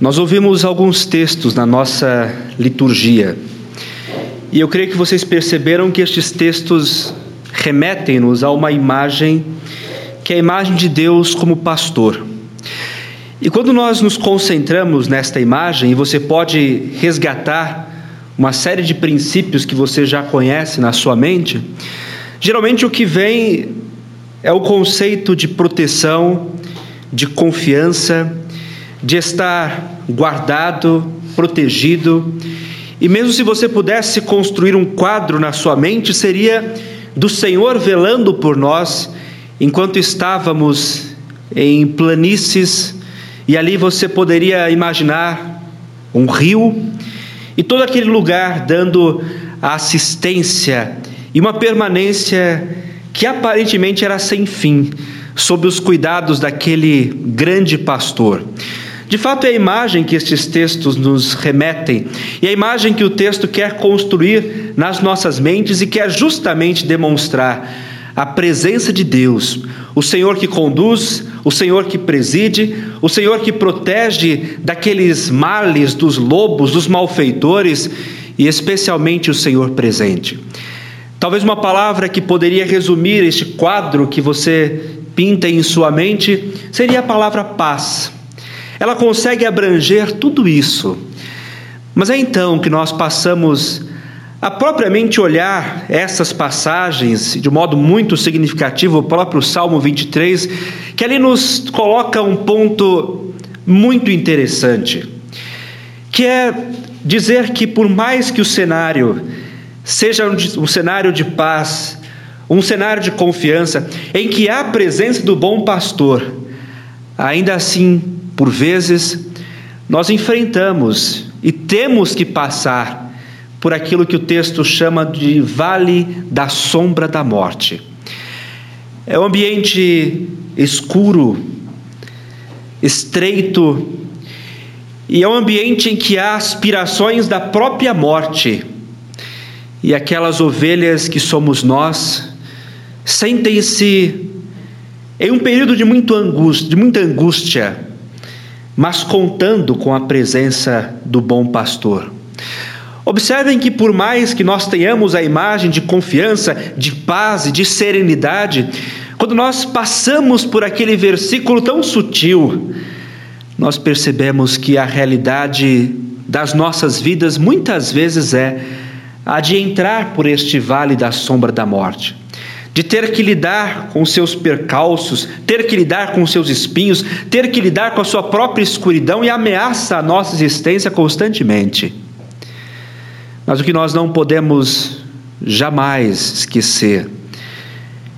Nós ouvimos alguns textos na nossa liturgia e eu creio que vocês perceberam que estes textos remetem-nos a uma imagem que é a imagem de Deus como pastor. E quando nós nos concentramos nesta imagem, e você pode resgatar uma série de princípios que você já conhece na sua mente, geralmente o que vem é o conceito de proteção, de confiança, de estar guardado, protegido. E mesmo se você pudesse construir um quadro na sua mente, seria do Senhor velando por nós enquanto estávamos em planícies, e ali você poderia imaginar um rio e todo aquele lugar dando assistência e uma permanência que aparentemente era sem fim, sob os cuidados daquele grande pastor. De fato, é a imagem que estes textos nos remetem, e a imagem que o texto quer construir nas nossas mentes e quer justamente demonstrar a presença de Deus, o Senhor que conduz, o Senhor que preside, o Senhor que protege daqueles males, dos lobos, dos malfeitores e especialmente o Senhor presente. Talvez uma palavra que poderia resumir este quadro que você pinta em sua mente seria a palavra paz. Ela consegue abranger tudo isso. Mas é então que nós passamos a propriamente olhar essas passagens de modo muito significativo, o próprio Salmo 23, que ali nos coloca um ponto muito interessante, que é dizer que por mais que o cenário seja um cenário de paz, um cenário de confiança, em que há a presença do bom pastor, ainda assim por vezes, nós enfrentamos e temos que passar por aquilo que o texto chama de vale da sombra da morte. É um ambiente escuro, estreito, e é um ambiente em que há aspirações da própria morte. E aquelas ovelhas que somos nós sentem-se em um período de, muito angústia, de muita angústia, mas contando com a presença do bom pastor. Observem que, por mais que nós tenhamos a imagem de confiança, de paz e de serenidade, quando nós passamos por aquele versículo tão sutil, nós percebemos que a realidade das nossas vidas muitas vezes é a de entrar por este vale da sombra da morte de ter que lidar com seus percalços, ter que lidar com seus espinhos, ter que lidar com a sua própria escuridão e ameaça a nossa existência constantemente. Mas o que nós não podemos jamais esquecer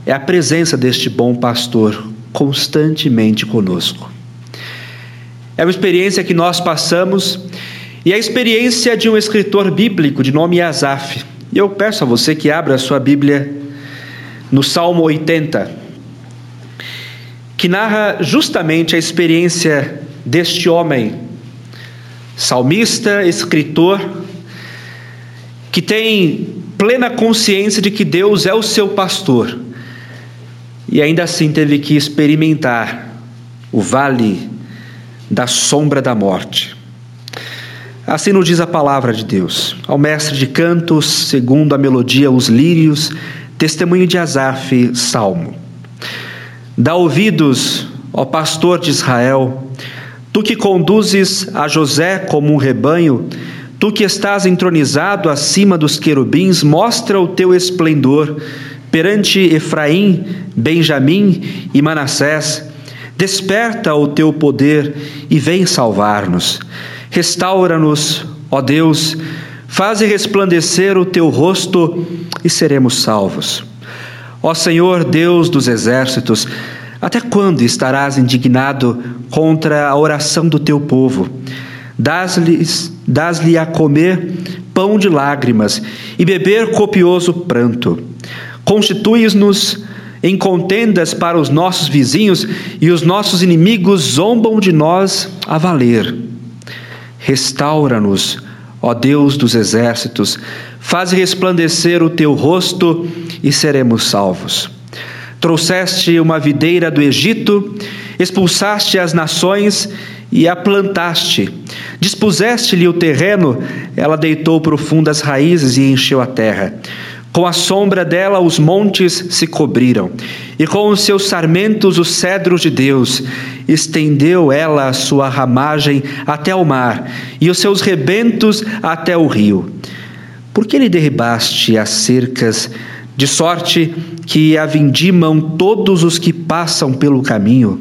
é a presença deste bom pastor constantemente conosco. É uma experiência que nós passamos e a experiência de um escritor bíblico de nome Asaf. E eu peço a você que abra a sua Bíblia no Salmo 80, que narra justamente a experiência deste homem, salmista, escritor, que tem plena consciência de que Deus é o seu pastor e ainda assim teve que experimentar o vale da sombra da morte. Assim nos diz a palavra de Deus. Ao mestre de cantos, segundo a melodia, os lírios, Testemunho de Asaf, Salmo. Dá ouvidos, ó pastor de Israel, tu que conduzes a José como um rebanho, tu que estás entronizado acima dos querubins, mostra o teu esplendor perante Efraim, Benjamim e Manassés. Desperta o teu poder e vem salvar-nos. Restaura-nos, ó Deus, Faze resplandecer o teu rosto e seremos salvos. Ó Senhor Deus dos exércitos, até quando estarás indignado contra a oração do teu povo? Dás-lhe dás a comer pão de lágrimas e beber copioso pranto. Constituis-nos em contendas para os nossos vizinhos e os nossos inimigos zombam de nós a valer. Restaura-nos Ó Deus dos exércitos, faz resplandecer o teu rosto e seremos salvos. Trouxeste uma videira do Egito, expulsaste as nações e a plantaste. Dispuseste-lhe o terreno, ela deitou profundas raízes e encheu a terra. Com a sombra dela os montes se cobriram, e com os seus sarmentos os cedros de Deus. Estendeu ela a sua ramagem até o mar, e os seus rebentos até o rio. Por que lhe derribaste as cercas, de sorte que a vindimam todos os que passam pelo caminho?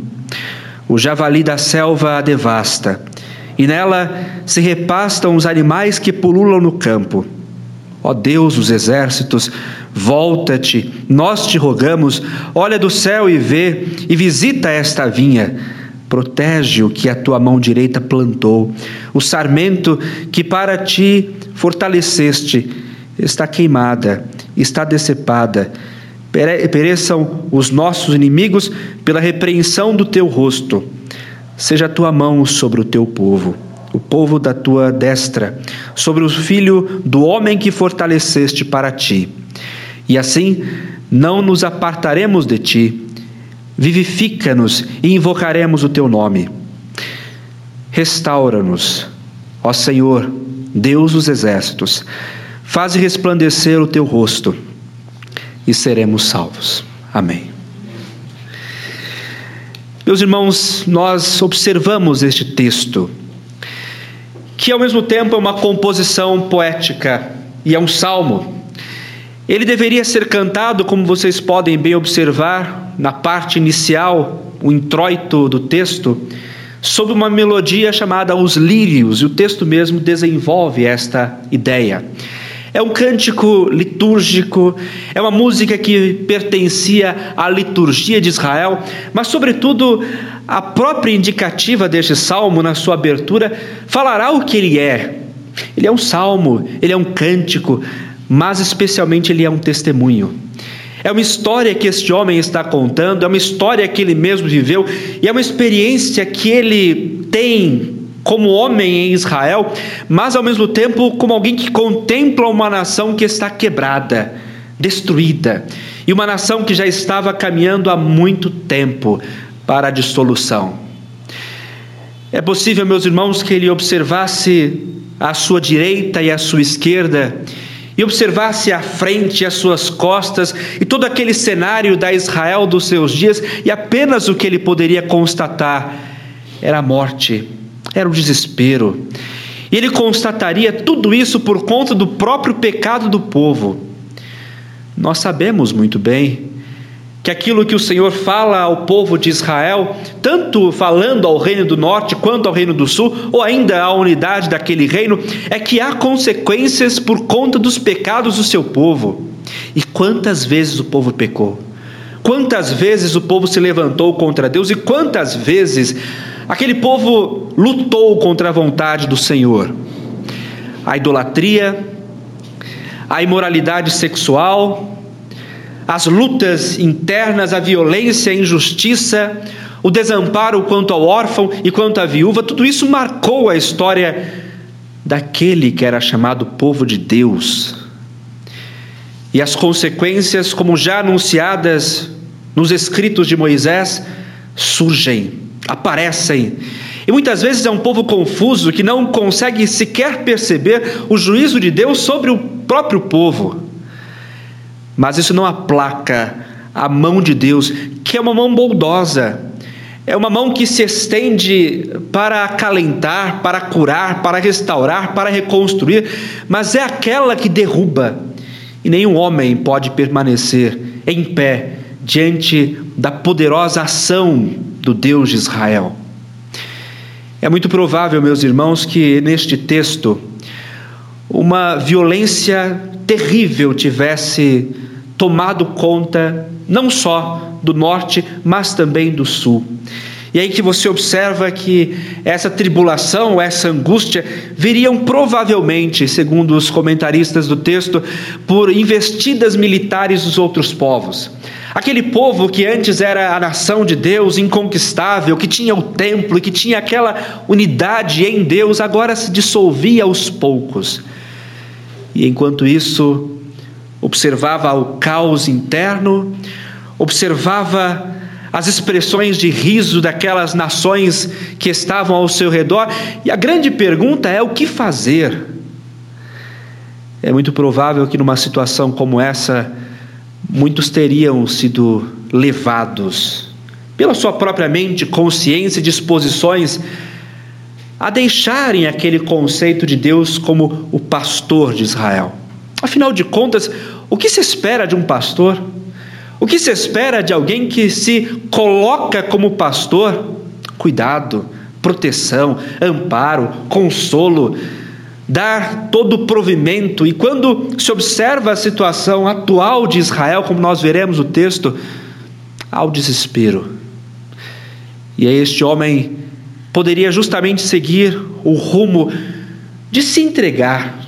O javali da selva a devasta, e nela se repastam os animais que pululam no campo. Ó Deus dos exércitos, volta-te, nós te rogamos, olha do céu e vê, e visita esta vinha. Protege o que a tua mão direita plantou, o sarmento que para ti fortaleceste, está queimada, está decepada. Pereçam os nossos inimigos pela repreensão do teu rosto. Seja a tua mão sobre o teu povo o povo da tua destra, sobre o filho do homem que fortaleceste para ti. E assim não nos apartaremos de ti. Vivifica-nos e invocaremos o teu nome. Restaura-nos, ó Senhor, Deus dos exércitos. Faze resplandecer o teu rosto e seremos salvos. Amém. Meus irmãos, nós observamos este texto que ao mesmo tempo é uma composição poética e é um salmo. Ele deveria ser cantado, como vocês podem bem observar, na parte inicial, o introito do texto, sob uma melodia chamada Os Lírios, e o texto mesmo desenvolve esta ideia. É um cântico litúrgico, é uma música que pertencia à liturgia de Israel, mas, sobretudo, a própria indicativa deste salmo, na sua abertura, falará o que ele é. Ele é um salmo, ele é um cântico, mas especialmente ele é um testemunho. É uma história que este homem está contando, é uma história que ele mesmo viveu e é uma experiência que ele tem como homem em Israel, mas ao mesmo tempo como alguém que contempla uma nação que está quebrada, destruída, e uma nação que já estava caminhando há muito tempo para a dissolução. É possível, meus irmãos, que ele observasse à sua direita e à sua esquerda, e observasse à frente às suas costas e todo aquele cenário da Israel dos seus dias, e apenas o que ele poderia constatar era a morte era o desespero. E ele constataria tudo isso por conta do próprio pecado do povo. Nós sabemos muito bem que aquilo que o Senhor fala ao povo de Israel, tanto falando ao reino do norte quanto ao reino do sul, ou ainda à unidade daquele reino, é que há consequências por conta dos pecados do seu povo. E quantas vezes o povo pecou? Quantas vezes o povo se levantou contra Deus e quantas vezes Aquele povo lutou contra a vontade do Senhor. A idolatria, a imoralidade sexual, as lutas internas, a violência, a injustiça, o desamparo quanto ao órfão e quanto à viúva, tudo isso marcou a história daquele que era chamado povo de Deus. E as consequências, como já anunciadas nos escritos de Moisés, surgem aparecem. E muitas vezes é um povo confuso que não consegue sequer perceber o juízo de Deus sobre o próprio povo. Mas isso não aplaca a mão de Deus, que é uma mão bondosa, é uma mão que se estende para acalentar, para curar, para restaurar, para reconstruir, mas é aquela que derruba. E nenhum homem pode permanecer em pé diante da poderosa ação do Deus de Israel. É muito provável, meus irmãos, que neste texto uma violência terrível tivesse tomado conta não só do norte, mas também do sul. E aí que você observa que essa tribulação, essa angústia, viriam provavelmente, segundo os comentaristas do texto, por investidas militares dos outros povos. Aquele povo que antes era a nação de Deus, inconquistável, que tinha o templo e que tinha aquela unidade em Deus, agora se dissolvia aos poucos. E enquanto isso, observava o caos interno, observava as expressões de riso daquelas nações que estavam ao seu redor. E a grande pergunta é: o que fazer? É muito provável que numa situação como essa, muitos teriam sido levados pela sua própria mente, consciência e disposições a deixarem aquele conceito de Deus como o pastor de Israel. Afinal de contas, o que se espera de um pastor? O que se espera de alguém que se coloca como pastor? Cuidado, proteção, amparo, consolo, dar todo o provimento. E quando se observa a situação atual de Israel, como nós veremos o texto, há o desespero. E aí este homem poderia justamente seguir o rumo de se entregar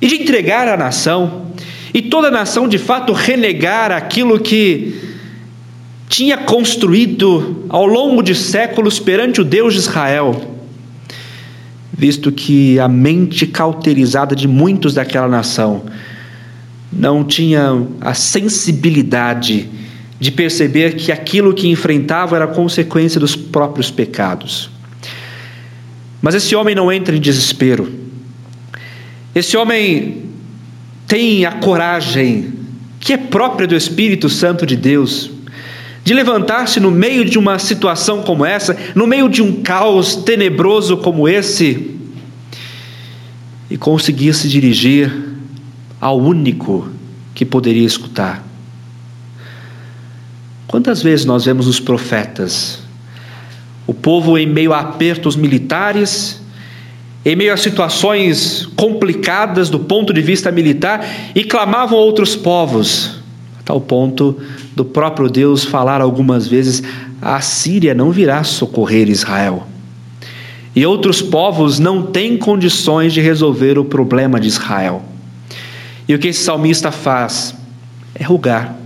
e de entregar a nação, e toda a nação de fato renegar aquilo que tinha construído ao longo de séculos perante o Deus de Israel, visto que a mente cauterizada de muitos daquela nação não tinha a sensibilidade de perceber que aquilo que enfrentava era consequência dos próprios pecados. Mas esse homem não entra em desespero. Esse homem tem a coragem que é própria do Espírito Santo de Deus de levantar-se no meio de uma situação como essa, no meio de um caos tenebroso como esse, e conseguir se dirigir ao único que poderia escutar. Quantas vezes nós vemos os profetas o povo, em meio a apertos militares, em meio a situações complicadas do ponto de vista militar, e clamavam outros povos, a tal ponto do próprio Deus falar algumas vezes: a Síria não virá socorrer Israel. E outros povos não têm condições de resolver o problema de Israel. E o que esse salmista faz é rugar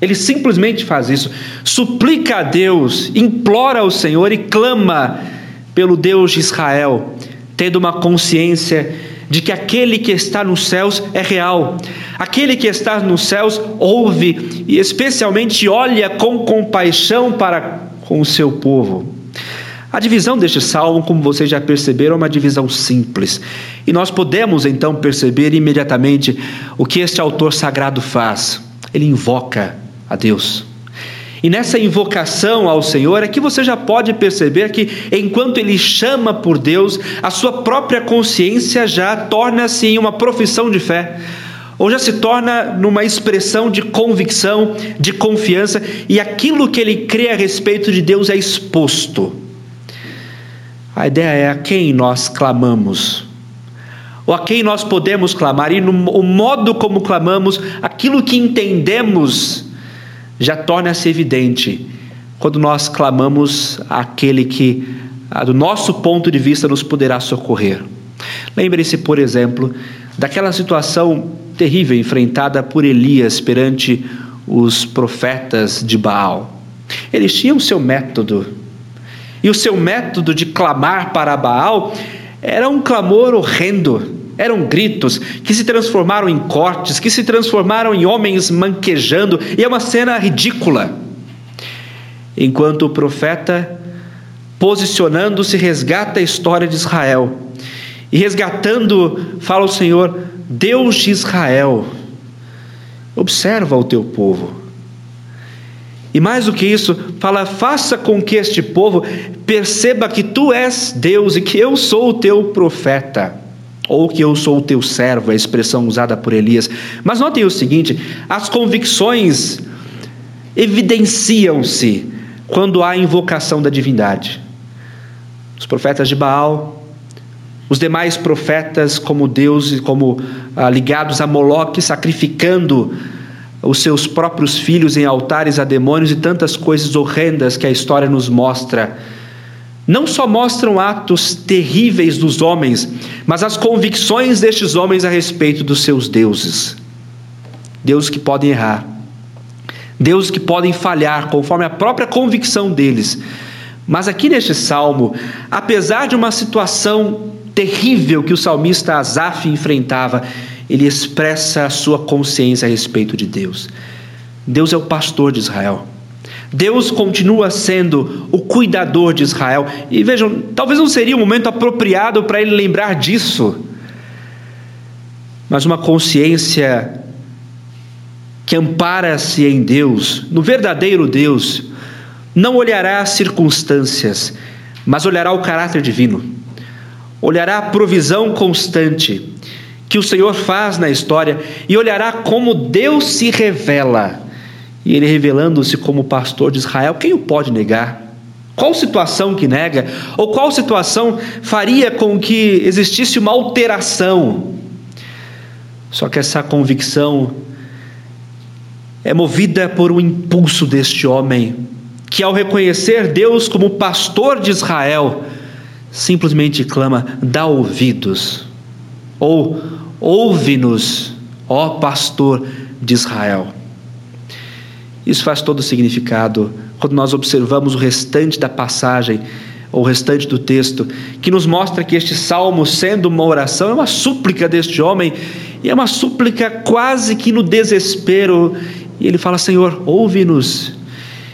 ele simplesmente faz isso, suplica a Deus, implora ao Senhor e clama pelo Deus de Israel, tendo uma consciência de que aquele que está nos céus é real, aquele que está nos céus ouve e especialmente olha com compaixão para com o seu povo. A divisão deste salmo, como vocês já perceberam, é uma divisão simples. E nós podemos então perceber imediatamente o que este autor sagrado faz. Ele invoca a Deus. E nessa invocação ao Senhor é que você já pode perceber que, enquanto ele chama por Deus, a sua própria consciência já torna-se em uma profissão de fé, ou já se torna numa expressão de convicção, de confiança, e aquilo que ele crê a respeito de Deus é exposto. A ideia é a quem nós clamamos, ou a quem nós podemos clamar, e no, o modo como clamamos, aquilo que entendemos já torna-se evidente quando nós clamamos àquele que, do nosso ponto de vista, nos poderá socorrer. Lembre-se, por exemplo, daquela situação terrível enfrentada por Elias perante os profetas de Baal. Eles tinham seu método, e o seu método de clamar para Baal era um clamor horrendo, eram gritos que se transformaram em cortes, que se transformaram em homens manquejando, e é uma cena ridícula. Enquanto o profeta, posicionando-se, resgata a história de Israel. E resgatando, fala o Senhor, Deus de Israel, observa o teu povo. E mais do que isso, fala: faça com que este povo perceba que tu és Deus e que eu sou o teu profeta ou que eu sou o teu servo, a expressão usada por Elias. Mas notem o seguinte: as convicções evidenciam-se quando há invocação da divindade. Os profetas de Baal, os demais profetas, como Deus e como ah, ligados a Moloque, sacrificando os seus próprios filhos em altares a demônios e tantas coisas horrendas que a história nos mostra não só mostram atos terríveis dos homens, mas as convicções destes homens a respeito dos seus deuses. Deuses que podem errar, deuses que podem falhar, conforme a própria convicção deles. Mas aqui neste salmo, apesar de uma situação terrível que o salmista Asaf enfrentava, ele expressa a sua consciência a respeito de Deus. Deus é o pastor de Israel. Deus continua sendo o cuidador de Israel. E vejam, talvez não seria o momento apropriado para ele lembrar disso, mas uma consciência que ampara-se em Deus, no verdadeiro Deus, não olhará as circunstâncias, mas olhará o caráter divino, olhará a provisão constante que o Senhor faz na história e olhará como Deus se revela. E ele revelando-se como pastor de Israel, quem o pode negar? Qual situação que nega? Ou qual situação faria com que existisse uma alteração? Só que essa convicção é movida por um impulso deste homem, que ao reconhecer Deus como pastor de Israel, simplesmente clama: dá ouvidos, ou ouve-nos, ó pastor de Israel. Isso faz todo o significado quando nós observamos o restante da passagem, ou o restante do texto, que nos mostra que este salmo, sendo uma oração, é uma súplica deste homem, e é uma súplica quase que no desespero, e ele fala: Senhor, ouve-nos.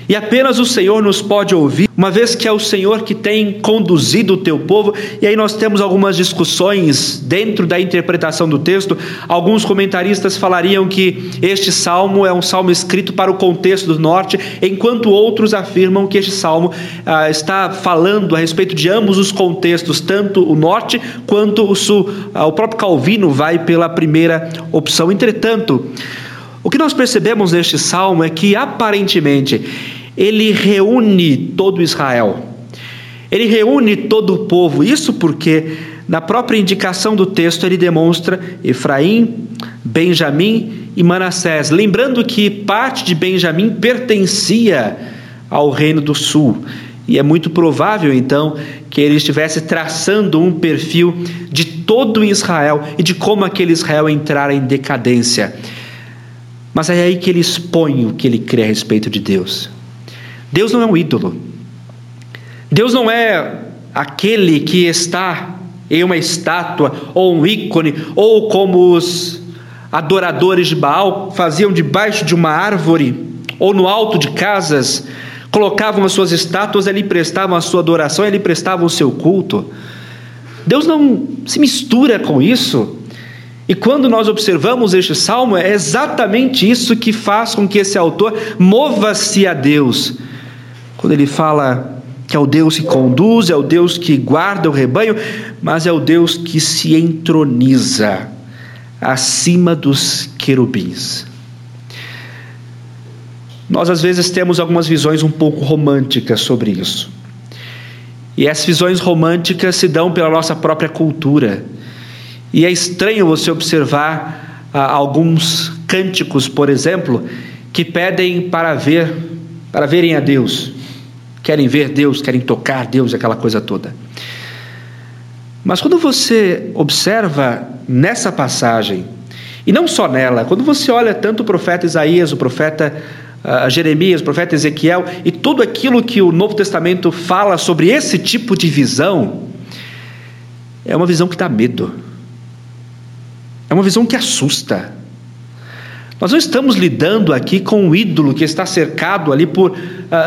E apenas o Senhor nos pode ouvir, uma vez que é o Senhor que tem conduzido o teu povo. E aí nós temos algumas discussões dentro da interpretação do texto. Alguns comentaristas falariam que este salmo é um salmo escrito para o contexto do norte, enquanto outros afirmam que este salmo ah, está falando a respeito de ambos os contextos, tanto o norte quanto o sul. Ah, o próprio Calvino vai pela primeira opção. Entretanto, o que nós percebemos neste salmo é que aparentemente ele reúne todo Israel. Ele reúne todo o povo. Isso porque na própria indicação do texto ele demonstra Efraim, Benjamim e Manassés, lembrando que parte de Benjamim pertencia ao reino do sul. E é muito provável então que ele estivesse traçando um perfil de todo Israel e de como aquele Israel entrara em decadência. Mas é aí que ele expõe o que ele crê a respeito de Deus. Deus não é um ídolo. Deus não é aquele que está em uma estátua ou um ícone, ou como os adoradores de Baal faziam debaixo de uma árvore ou no alto de casas, colocavam as suas estátuas, ali prestavam a sua adoração, ali prestavam o seu culto. Deus não se mistura com isso. E quando nós observamos este salmo, é exatamente isso que faz com que esse autor mova-se a Deus. Quando ele fala que é o Deus que conduz, é o Deus que guarda o rebanho, mas é o Deus que se entroniza acima dos querubins. Nós às vezes temos algumas visões um pouco românticas sobre isso. E essas visões românticas se dão pela nossa própria cultura. E é estranho você observar ah, alguns cânticos, por exemplo, que pedem para ver, para verem a Deus. Querem ver Deus, querem tocar Deus, aquela coisa toda. Mas quando você observa nessa passagem, e não só nela, quando você olha tanto o profeta Isaías, o profeta uh, Jeremias, o profeta Ezequiel e tudo aquilo que o Novo Testamento fala sobre esse tipo de visão, é uma visão que dá medo. É uma visão que assusta. Nós não estamos lidando aqui com um ídolo que está cercado ali por uh,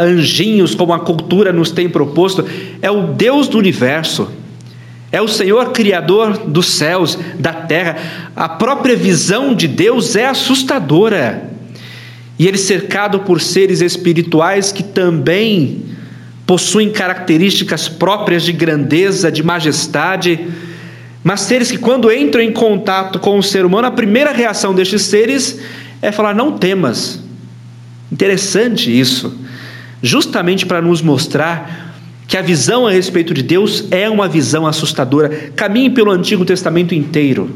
anjinhos, como a cultura nos tem proposto. É o Deus do universo. É o Senhor Criador dos céus, da terra. A própria visão de Deus é assustadora. E ele cercado por seres espirituais que também possuem características próprias de grandeza, de majestade mas seres que, quando entram em contato com o ser humano, a primeira reação destes seres é falar: não temas. Interessante isso, justamente para nos mostrar que a visão a respeito de Deus é uma visão assustadora. Caminhe pelo Antigo Testamento inteiro.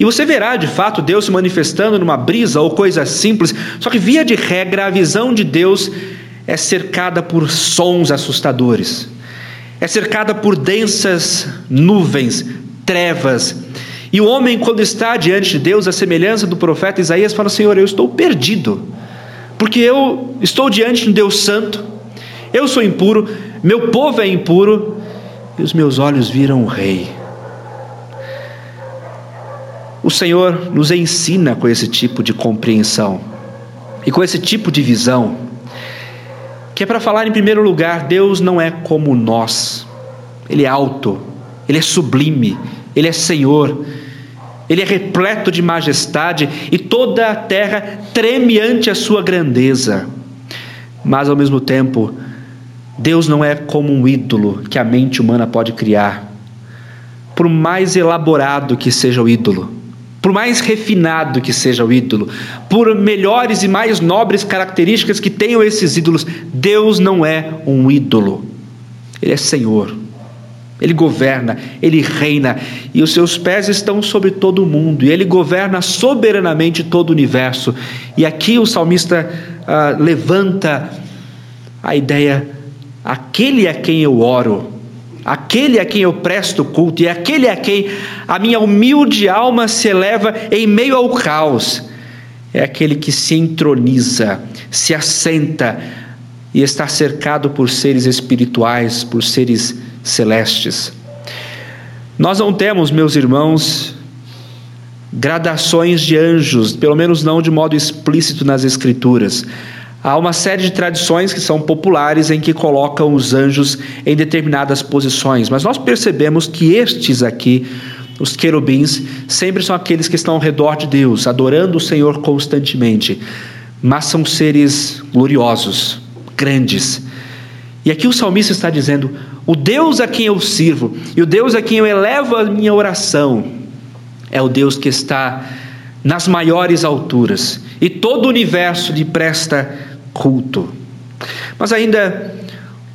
E você verá de fato Deus se manifestando numa brisa ou coisa simples, só que, via de regra, a visão de Deus é cercada por sons assustadores é cercada por densas nuvens, trevas. E o homem, quando está diante de Deus, a semelhança do profeta Isaías, fala: Senhor, eu estou perdido, porque eu estou diante de um Deus santo, eu sou impuro, meu povo é impuro, e os meus olhos viram o Rei. O Senhor nos ensina com esse tipo de compreensão e com esse tipo de visão que é para falar em primeiro lugar: Deus não é como nós, Ele é alto, Ele é sublime, Ele é Senhor. Ele é repleto de majestade e toda a terra treme ante a sua grandeza. Mas ao mesmo tempo, Deus não é como um ídolo que a mente humana pode criar. Por mais elaborado que seja o ídolo, por mais refinado que seja o ídolo, por melhores e mais nobres características que tenham esses ídolos, Deus não é um ídolo. Ele é Senhor. Ele governa, ele reina, e os seus pés estão sobre todo o mundo, e ele governa soberanamente todo o universo. E aqui o salmista ah, levanta a ideia: aquele a quem eu oro, aquele a quem eu presto culto, e aquele a quem a minha humilde alma se eleva em meio ao caos, é aquele que se entroniza, se assenta e está cercado por seres espirituais, por seres celestes. Nós não temos, meus irmãos, gradações de anjos, pelo menos não de modo explícito nas Escrituras. Há uma série de tradições que são populares em que colocam os anjos em determinadas posições, mas nós percebemos que estes aqui, os querubins, sempre são aqueles que estão ao redor de Deus, adorando o Senhor constantemente, mas são seres gloriosos, grandes. E aqui o salmista está dizendo: o Deus a quem eu sirvo e o Deus a quem eu elevo a minha oração é o Deus que está nas maiores alturas e todo o universo lhe presta culto. Mas ainda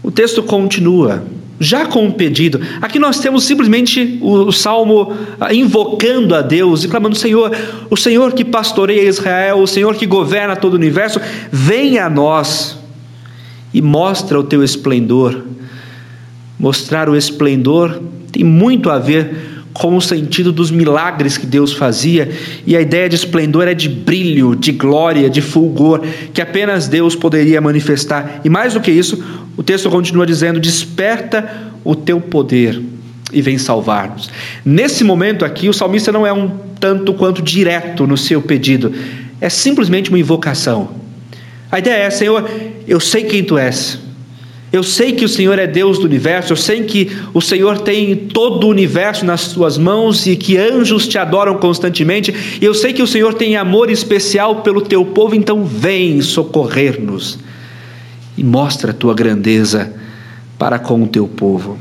o texto continua, já com um pedido. Aqui nós temos simplesmente o, salmo ah, invocando a Deus e clamando: Senhor, o Senhor que pastoreia Israel, o Senhor que governa todo o universo, venha a nós e mostra o teu esplendor mostrar o esplendor tem muito a ver com o sentido dos milagres que Deus fazia, e a ideia de esplendor é de brilho, de glória, de fulgor, que apenas Deus poderia manifestar. E mais do que isso, o texto continua dizendo: Desperta o teu poder e vem salvar-nos. Nesse momento aqui, o salmista não é um tanto quanto direto no seu pedido, é simplesmente uma invocação. A ideia é: Senhor, eu sei quem tu és. Eu sei que o Senhor é Deus do universo, eu sei que o Senhor tem todo o universo nas suas mãos e que anjos te adoram constantemente, e eu sei que o Senhor tem amor especial pelo teu povo, então vem socorrer-nos e mostra a tua grandeza para com o teu povo.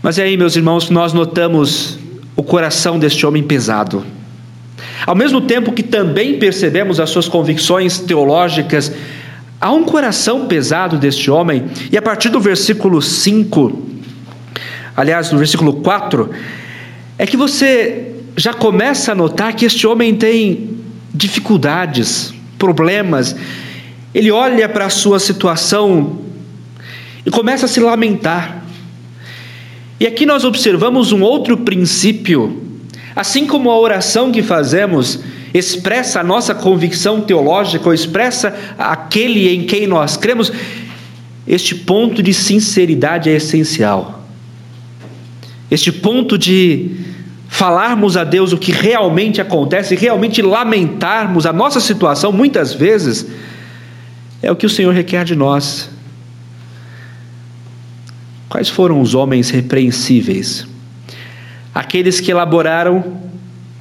Mas aí, meus irmãos, nós notamos o coração deste homem pesado. Ao mesmo tempo que também percebemos as suas convicções teológicas Há um coração pesado deste homem, e a partir do versículo 5, aliás, no versículo 4, é que você já começa a notar que este homem tem dificuldades, problemas. Ele olha para a sua situação e começa a se lamentar. E aqui nós observamos um outro princípio. Assim como a oração que fazemos expressa a nossa convicção teológica, ou expressa aquele em quem nós cremos, este ponto de sinceridade é essencial. Este ponto de falarmos a Deus o que realmente acontece, realmente lamentarmos a nossa situação, muitas vezes, é o que o Senhor requer de nós. Quais foram os homens repreensíveis? Aqueles que elaboraram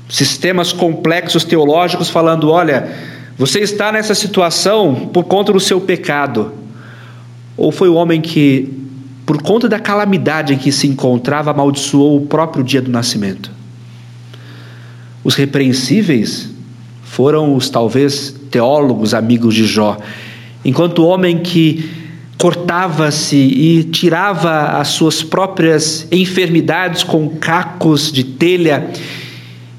sistemas complexos teológicos falando: olha, você está nessa situação por conta do seu pecado. Ou foi o homem que, por conta da calamidade em que se encontrava, amaldiçoou o próprio dia do nascimento? Os repreensíveis foram os talvez teólogos amigos de Jó, enquanto o homem que cortava-se e tirava as suas próprias enfermidades com cacos de telha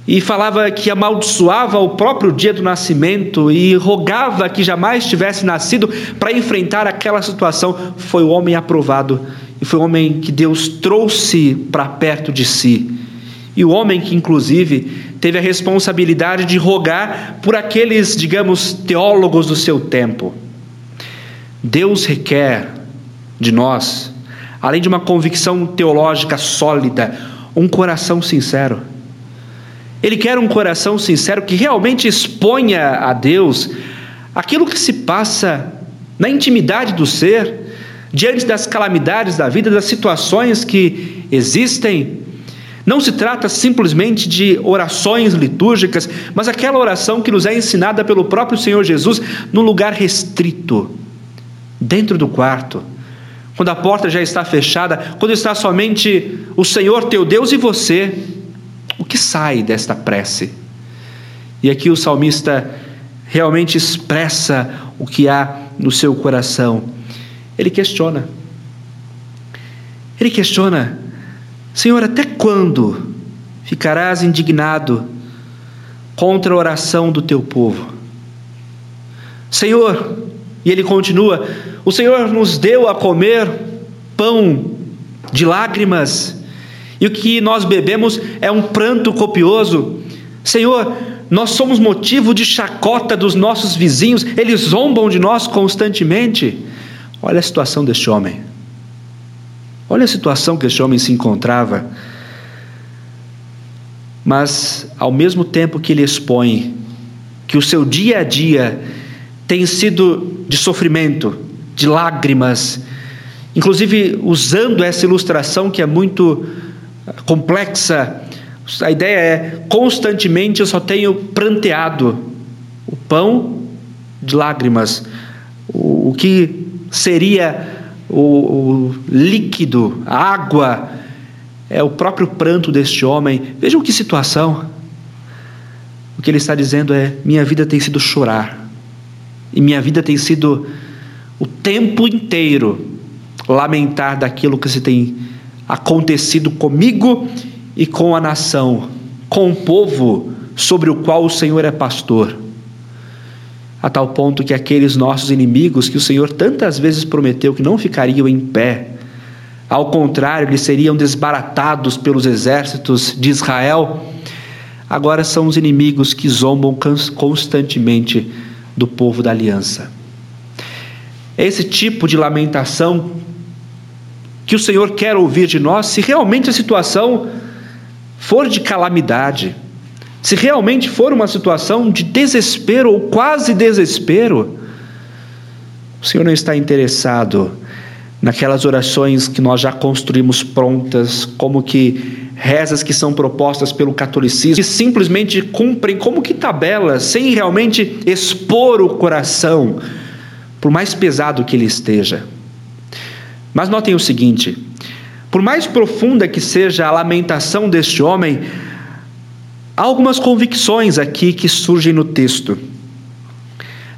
e falava que amaldiçoava o próprio dia do nascimento e rogava que jamais tivesse nascido para enfrentar aquela situação, foi o homem aprovado e foi o homem que Deus trouxe para perto de si. E o homem que, inclusive, teve a responsabilidade de rogar por aqueles, digamos, teólogos do seu tempo. Deus requer de nós, além de uma convicção teológica sólida, um coração sincero ele quer um coração sincero que realmente exponha a Deus aquilo que se passa na intimidade do ser, diante das calamidades da vida, das situações que existem. Não se trata simplesmente de orações litúrgicas, mas aquela oração que nos é ensinada pelo próprio Senhor Jesus num lugar restrito, dentro do quarto, quando a porta já está fechada, quando está somente o Senhor teu Deus e você. O que sai desta prece? E aqui o salmista realmente expressa o que há no seu coração. Ele questiona. Ele questiona: Senhor, até quando ficarás indignado contra a oração do teu povo? Senhor, e ele continua: O Senhor nos deu a comer pão de lágrimas, e o que nós bebemos é um pranto copioso. Senhor, nós somos motivo de chacota dos nossos vizinhos, eles zombam de nós constantemente. Olha a situação deste homem. Olha a situação que este homem se encontrava. Mas, ao mesmo tempo que ele expõe que o seu dia a dia tem sido de sofrimento, de lágrimas, inclusive usando essa ilustração que é muito complexa, a ideia é constantemente eu só tenho pranteado o pão de lágrimas, o, o que seria o, o líquido, a água, é o próprio pranto deste homem. Vejam que situação. O que ele está dizendo é: minha vida tem sido chorar, e minha vida tem sido o tempo inteiro lamentar daquilo que se tem acontecido comigo e com a nação, com o povo sobre o qual o Senhor é pastor. A tal ponto que aqueles nossos inimigos que o Senhor tantas vezes prometeu que não ficariam em pé, ao contrário, eles seriam desbaratados pelos exércitos de Israel, agora são os inimigos que zombam constantemente do povo da aliança. É esse tipo de lamentação que o Senhor quer ouvir de nós, se realmente a situação for de calamidade se realmente for uma situação de desespero ou quase desespero, o Senhor não está interessado naquelas orações que nós já construímos prontas, como que rezas que são propostas pelo catolicismo, que simplesmente cumprem como que tabelas, sem realmente expor o coração, por mais pesado que ele esteja. Mas notem o seguinte: por mais profunda que seja a lamentação deste homem, Há algumas convicções aqui que surgem no texto.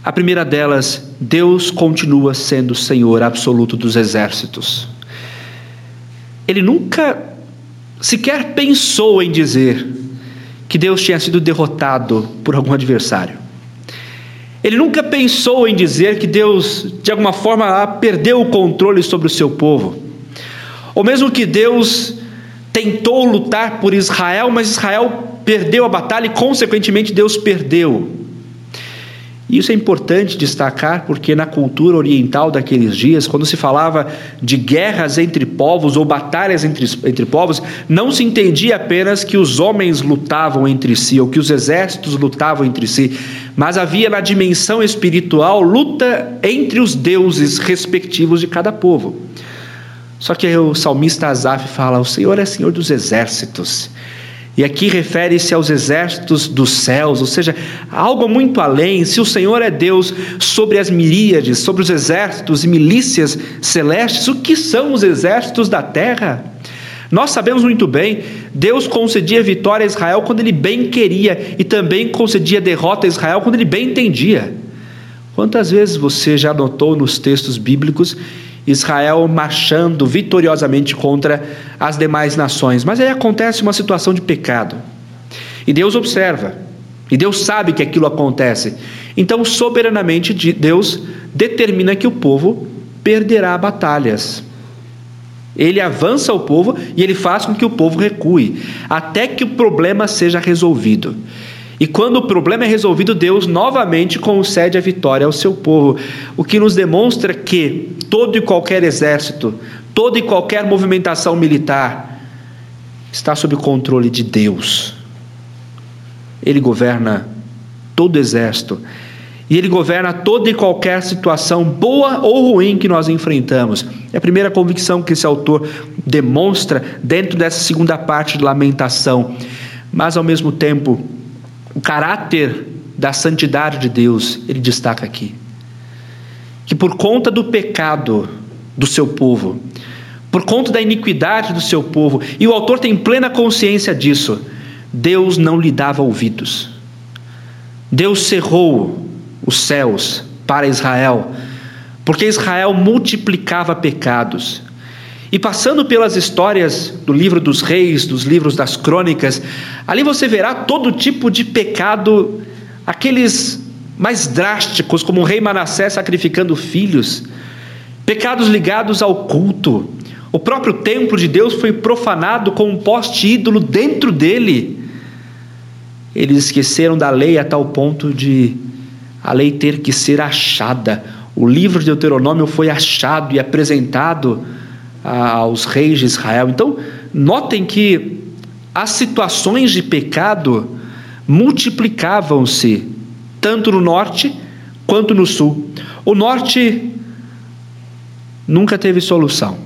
A primeira delas, Deus continua sendo o Senhor absoluto dos exércitos. Ele nunca sequer pensou em dizer que Deus tinha sido derrotado por algum adversário. Ele nunca pensou em dizer que Deus, de alguma forma, perdeu o controle sobre o seu povo. Ou mesmo que Deus tentou lutar por Israel, mas Israel perdeu a batalha e, consequentemente, Deus perdeu. Isso é importante destacar porque na cultura oriental daqueles dias, quando se falava de guerras entre povos ou batalhas entre, entre povos, não se entendia apenas que os homens lutavam entre si ou que os exércitos lutavam entre si, mas havia na dimensão espiritual luta entre os deuses respectivos de cada povo. Só que o salmista Asaf fala: O Senhor é Senhor dos exércitos. E aqui refere-se aos exércitos dos céus, ou seja, algo muito além. Se o Senhor é Deus sobre as miríades, sobre os exércitos e milícias celestes, o que são os exércitos da terra? Nós sabemos muito bem, Deus concedia vitória a Israel quando ele bem queria e também concedia derrota a Israel quando ele bem entendia. Quantas vezes você já notou nos textos bíblicos Israel marchando vitoriosamente contra as demais nações. Mas aí acontece uma situação de pecado. E Deus observa. E Deus sabe que aquilo acontece. Então, soberanamente, Deus determina que o povo perderá batalhas. Ele avança o povo e ele faz com que o povo recue, até que o problema seja resolvido. E quando o problema é resolvido, Deus novamente concede a vitória ao seu povo, o que nos demonstra que todo e qualquer exército, toda e qualquer movimentação militar está sob controle de Deus. Ele governa todo o exército. E Ele governa toda e qualquer situação, boa ou ruim, que nós enfrentamos. É a primeira convicção que esse autor demonstra dentro dessa segunda parte de Lamentação. Mas, ao mesmo tempo, o caráter da santidade de Deus, ele destaca aqui. Que por conta do pecado do seu povo, por conta da iniquidade do seu povo, e o autor tem plena consciência disso, Deus não lhe dava ouvidos. Deus cerrou os céus para Israel, porque Israel multiplicava pecados. E passando pelas histórias do livro dos reis, dos livros das crônicas, ali você verá todo tipo de pecado, aqueles mais drásticos, como o rei Manassés sacrificando filhos, pecados ligados ao culto. O próprio templo de Deus foi profanado com um poste ídolo dentro dele. Eles esqueceram da lei a tal ponto de a lei ter que ser achada. O livro de Deuteronômio foi achado e apresentado aos reis de Israel. Então, notem que as situações de pecado multiplicavam-se, tanto no norte quanto no sul. O norte nunca teve solução.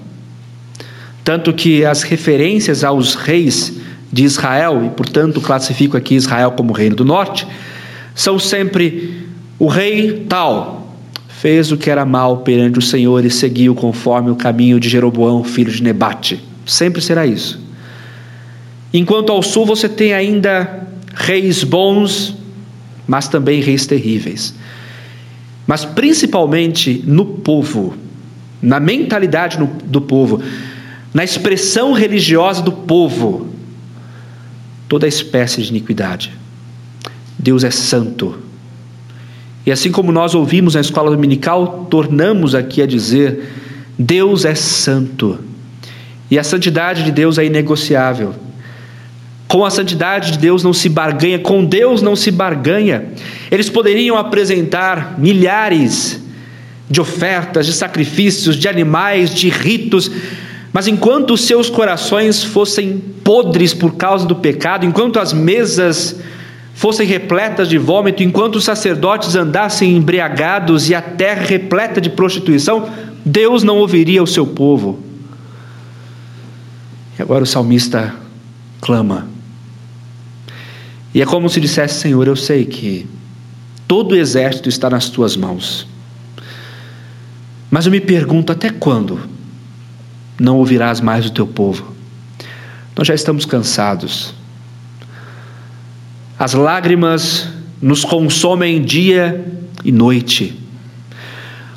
Tanto que as referências aos reis de Israel, e portanto classifico aqui Israel como reino do norte, são sempre o rei tal fez o que era mal perante o Senhor e seguiu conforme o caminho de Jeroboão, filho de Nebate. Sempre será isso. Enquanto ao sul você tem ainda reis bons, mas também reis terríveis. Mas principalmente no povo, na mentalidade do povo, na expressão religiosa do povo, toda espécie de iniquidade. Deus é santo e assim como nós ouvimos na escola dominical, tornamos aqui a dizer: Deus é santo. E a santidade de Deus é inegociável. Com a santidade de Deus não se barganha, com Deus não se barganha. Eles poderiam apresentar milhares de ofertas, de sacrifícios, de animais, de ritos, mas enquanto os seus corações fossem podres por causa do pecado, enquanto as mesas fossem repletas de vômito, enquanto os sacerdotes andassem embriagados e a terra repleta de prostituição, Deus não ouviria o seu povo. E agora o salmista clama. E é como se dissesse: Senhor, eu sei que todo o exército está nas tuas mãos. Mas eu me pergunto: até quando não ouvirás mais o teu povo? Nós já estamos cansados. As lágrimas nos consomem dia e noite.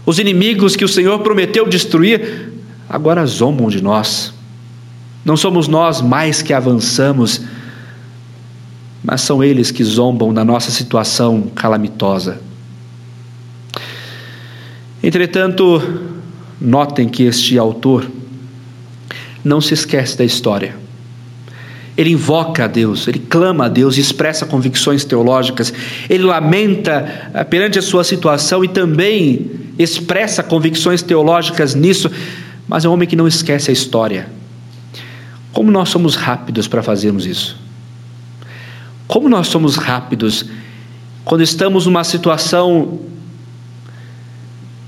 Os inimigos que o Senhor prometeu destruir, agora zombam de nós. Não somos nós mais que avançamos, mas são eles que zombam da nossa situação calamitosa. Entretanto, notem que este autor não se esquece da história. Ele invoca a Deus, ele clama a Deus, expressa convicções teológicas, ele lamenta ah, perante a sua situação e também expressa convicções teológicas nisso, mas é um homem que não esquece a história. Como nós somos rápidos para fazermos isso? Como nós somos rápidos quando estamos numa situação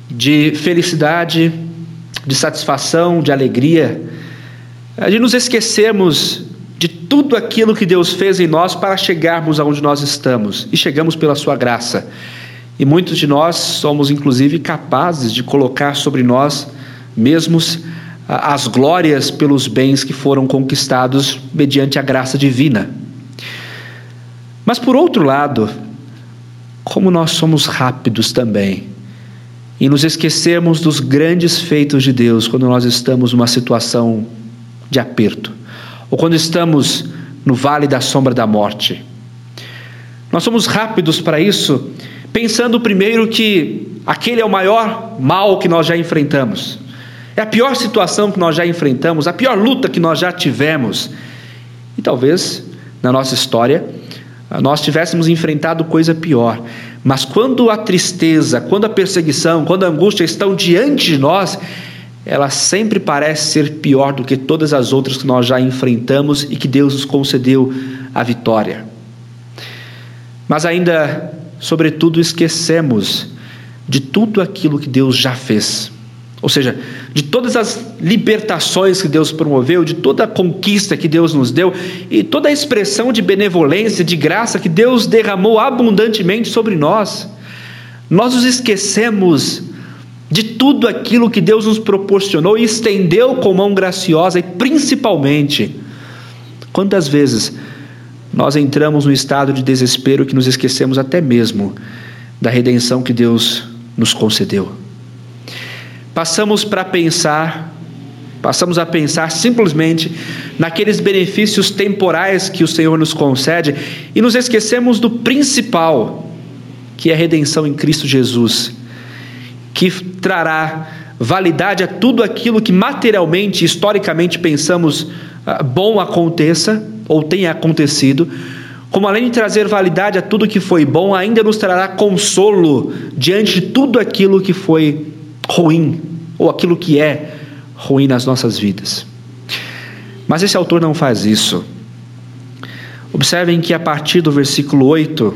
de felicidade, de satisfação, de alegria, de nos esquecermos de tudo aquilo que Deus fez em nós para chegarmos aonde nós estamos, e chegamos pela Sua graça. E muitos de nós somos, inclusive, capazes de colocar sobre nós mesmos as glórias pelos bens que foram conquistados mediante a graça divina. Mas, por outro lado, como nós somos rápidos também e nos esquecemos dos grandes feitos de Deus quando nós estamos numa situação de aperto ou quando estamos no vale da sombra da morte. Nós somos rápidos para isso, pensando primeiro que aquele é o maior mal que nós já enfrentamos, é a pior situação que nós já enfrentamos, a pior luta que nós já tivemos. E talvez na nossa história nós tivéssemos enfrentado coisa pior. Mas quando a tristeza, quando a perseguição, quando a angústia estão diante de nós, ela sempre parece ser pior do que todas as outras que nós já enfrentamos e que Deus nos concedeu a vitória. Mas ainda sobretudo, esquecemos de tudo aquilo que Deus já fez. Ou seja, de todas as libertações que Deus promoveu, de toda a conquista que Deus nos deu e toda a expressão de benevolência, de graça que Deus derramou abundantemente sobre nós. Nós nos esquecemos de tudo aquilo que Deus nos proporcionou e estendeu com mão graciosa e principalmente, quantas vezes nós entramos no estado de desespero que nos esquecemos até mesmo da redenção que Deus nos concedeu. Passamos para pensar, passamos a pensar simplesmente naqueles benefícios temporais que o Senhor nos concede e nos esquecemos do principal, que é a redenção em Cristo Jesus, que trará validade a tudo aquilo que materialmente, historicamente pensamos ah, bom aconteça ou tenha acontecido, como além de trazer validade a tudo que foi bom, ainda nos trará consolo diante de tudo aquilo que foi ruim, ou aquilo que é ruim nas nossas vidas. Mas esse autor não faz isso. Observem que a partir do versículo 8,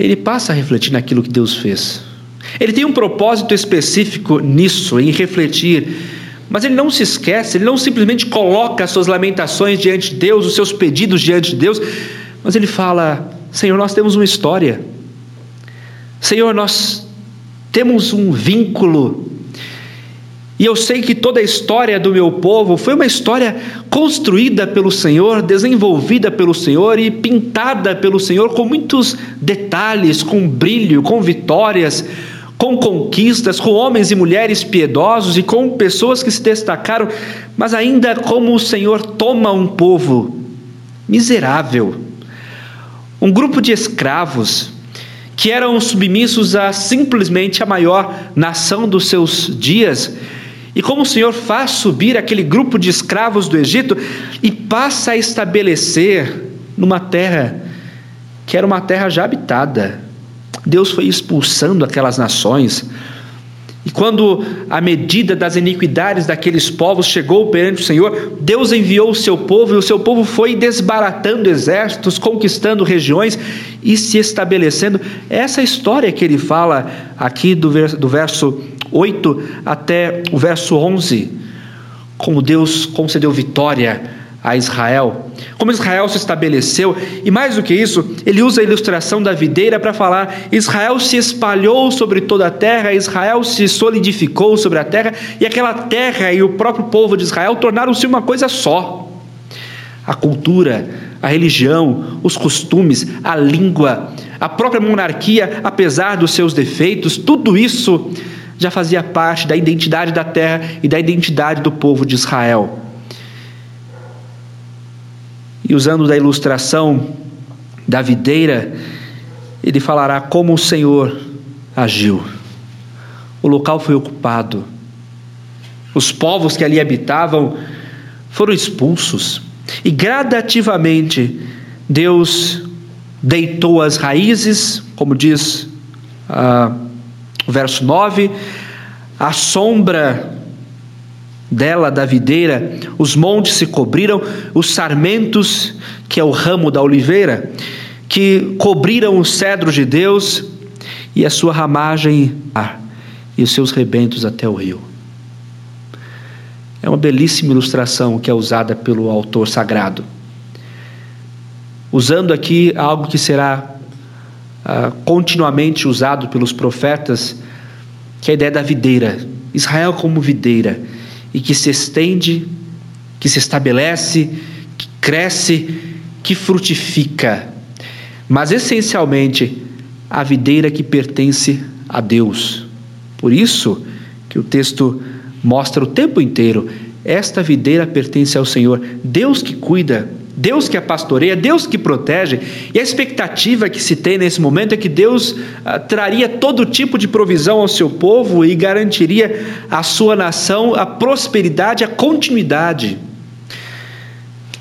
ele passa a refletir naquilo que Deus fez. Ele tem um propósito específico nisso, em refletir mas ele não se esquece, ele não simplesmente coloca as suas lamentações diante de Deus, os seus pedidos diante de Deus, mas ele fala: Senhor, nós temos uma história. Senhor, nós temos um vínculo. E eu sei que toda a história do meu povo foi uma história construída pelo Senhor, desenvolvida pelo Senhor e pintada pelo Senhor com muitos detalhes, com brilho, com vitórias, com conquistas, com homens e mulheres piedosos e com pessoas que se destacaram, mas ainda como o Senhor toma um povo miserável, um grupo de escravos que eram submissos a simplesmente a maior nação dos seus dias. E como o Senhor faz subir aquele grupo de escravos do Egito e passa a estabelecer numa terra que era uma terra já habitada, Deus foi expulsando aquelas nações. E quando a medida das iniquidades daqueles povos chegou perante o Senhor, Deus enviou o seu povo e o seu povo foi desbaratando exércitos, conquistando regiões e se estabelecendo. Essa história que ele fala aqui do verso, do verso 8 até o verso 11, como Deus concedeu vitória a Israel, como Israel se estabeleceu, e mais do que isso, ele usa a ilustração da videira para falar: Israel se espalhou sobre toda a terra, Israel se solidificou sobre a terra, e aquela terra e o próprio povo de Israel tornaram-se uma coisa só. A cultura, a religião, os costumes, a língua, a própria monarquia, apesar dos seus defeitos, tudo isso já fazia parte da identidade da terra e da identidade do povo de Israel. Usando da ilustração da videira, ele falará como o Senhor agiu. O local foi ocupado. Os povos que ali habitavam foram expulsos. E gradativamente Deus deitou as raízes, como diz ah, o verso 9, a sombra dela, da videira, os montes se cobriram, os sarmentos, que é o ramo da oliveira, que cobriram os cedros de Deus, e a sua ramagem ah, e os seus rebentos até o rio. É uma belíssima ilustração que é usada pelo autor sagrado. Usando aqui algo que será ah, continuamente usado pelos profetas, que é a ideia da videira. Israel como videira e que se estende, que se estabelece, que cresce, que frutifica. Mas essencialmente a videira que pertence a Deus. Por isso que o texto mostra o tempo inteiro: esta videira pertence ao Senhor, Deus que cuida Deus que a pastoreia, Deus que protege, e a expectativa que se tem nesse momento é que Deus ah, traria todo tipo de provisão ao seu povo e garantiria à sua nação a prosperidade, a continuidade.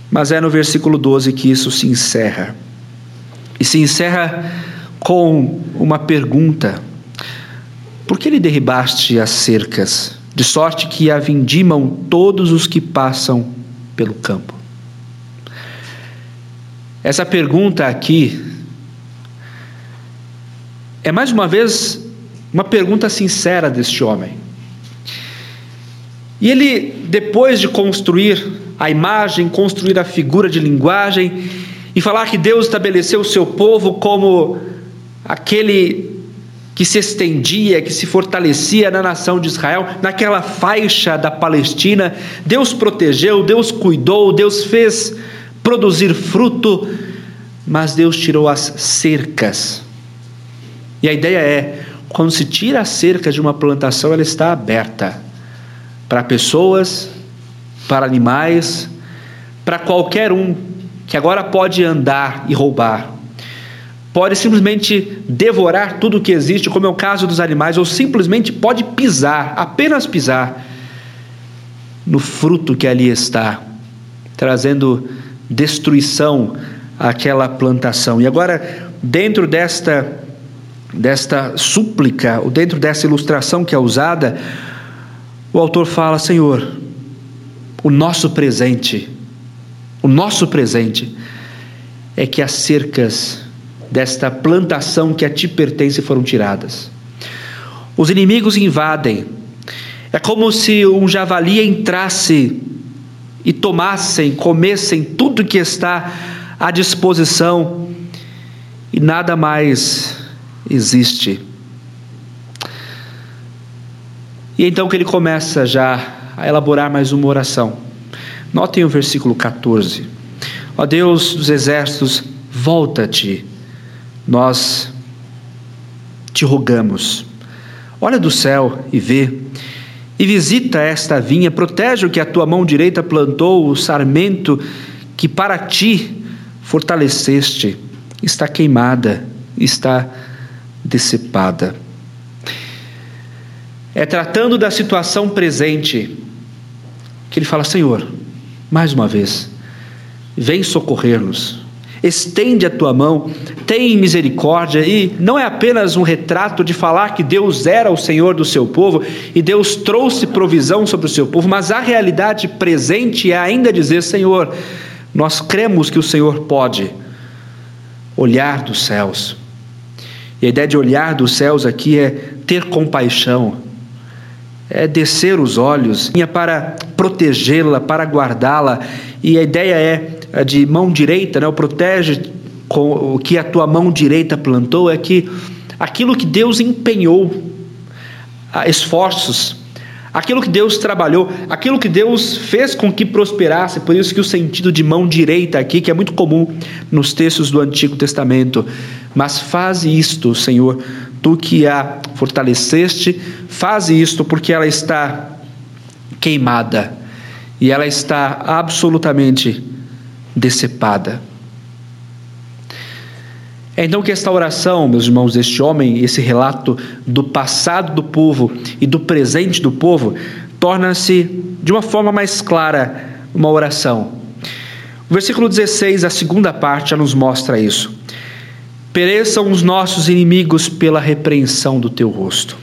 Mas é no versículo 12 que isso se encerra. E se encerra com uma pergunta: Por que lhe derribaste as cercas, de sorte que a vindimam todos os que passam pelo campo? Essa pergunta aqui é mais uma vez uma pergunta sincera deste homem. E ele, depois de construir a imagem, construir a figura de linguagem e falar que Deus estabeleceu o seu povo como aquele que se estendia, que se fortalecia na nação de Israel, naquela faixa da Palestina, Deus protegeu, Deus cuidou, Deus fez produzir fruto, mas Deus tirou as cercas. E a ideia é, quando se tira a cerca de uma plantação, ela está aberta para pessoas, para animais, para qualquer um que agora pode andar e roubar, pode simplesmente devorar tudo o que existe, como é o caso dos animais, ou simplesmente pode pisar, apenas pisar, no fruto que ali está, trazendo destruição àquela plantação. E agora, dentro desta, desta súplica, ou dentro dessa ilustração que é usada, o autor fala: Senhor, o nosso presente, o nosso presente é que as cercas desta plantação que a ti pertence foram tiradas. Os inimigos invadem. É como se um javali entrasse e tomassem, comessem tudo que está à disposição e nada mais existe. E então que ele começa já a elaborar mais uma oração. Notem o versículo 14. Ó Deus dos exércitos, volta-te, nós te rogamos. Olha do céu e vê, e visita esta vinha, protege o que a tua mão direita plantou, o sarmento que para ti fortaleceste, está queimada, está decepada. É tratando da situação presente que ele fala: Senhor, mais uma vez, vem socorrer-nos, estende a tua mão, tem misericórdia, e não é apenas um retrato de falar que Deus era o Senhor do seu povo e Deus trouxe provisão sobre o seu povo, mas a realidade presente é ainda dizer: Senhor, nós cremos que o Senhor pode olhar dos céus. E a ideia de olhar dos céus aqui é ter compaixão, é descer os olhos para protegê-la, para guardá-la. E a ideia é de mão direita, né? o protege com o que a tua mão direita plantou, é que aquilo que Deus empenhou, esforços, aquilo que Deus trabalhou, aquilo que Deus fez com que prosperasse, por isso que o sentido de mão direita aqui, que é muito comum nos textos do Antigo Testamento, mas faz isto, Senhor, tu que a fortaleceste, faz isto porque ela está queimada e ela está absolutamente decepada. É então que esta oração, meus irmãos, deste homem, esse relato do passado do povo e do presente do povo, torna-se de uma forma mais clara uma oração. O versículo 16, a segunda parte, já nos mostra isso. Pereçam os nossos inimigos pela repreensão do teu rosto.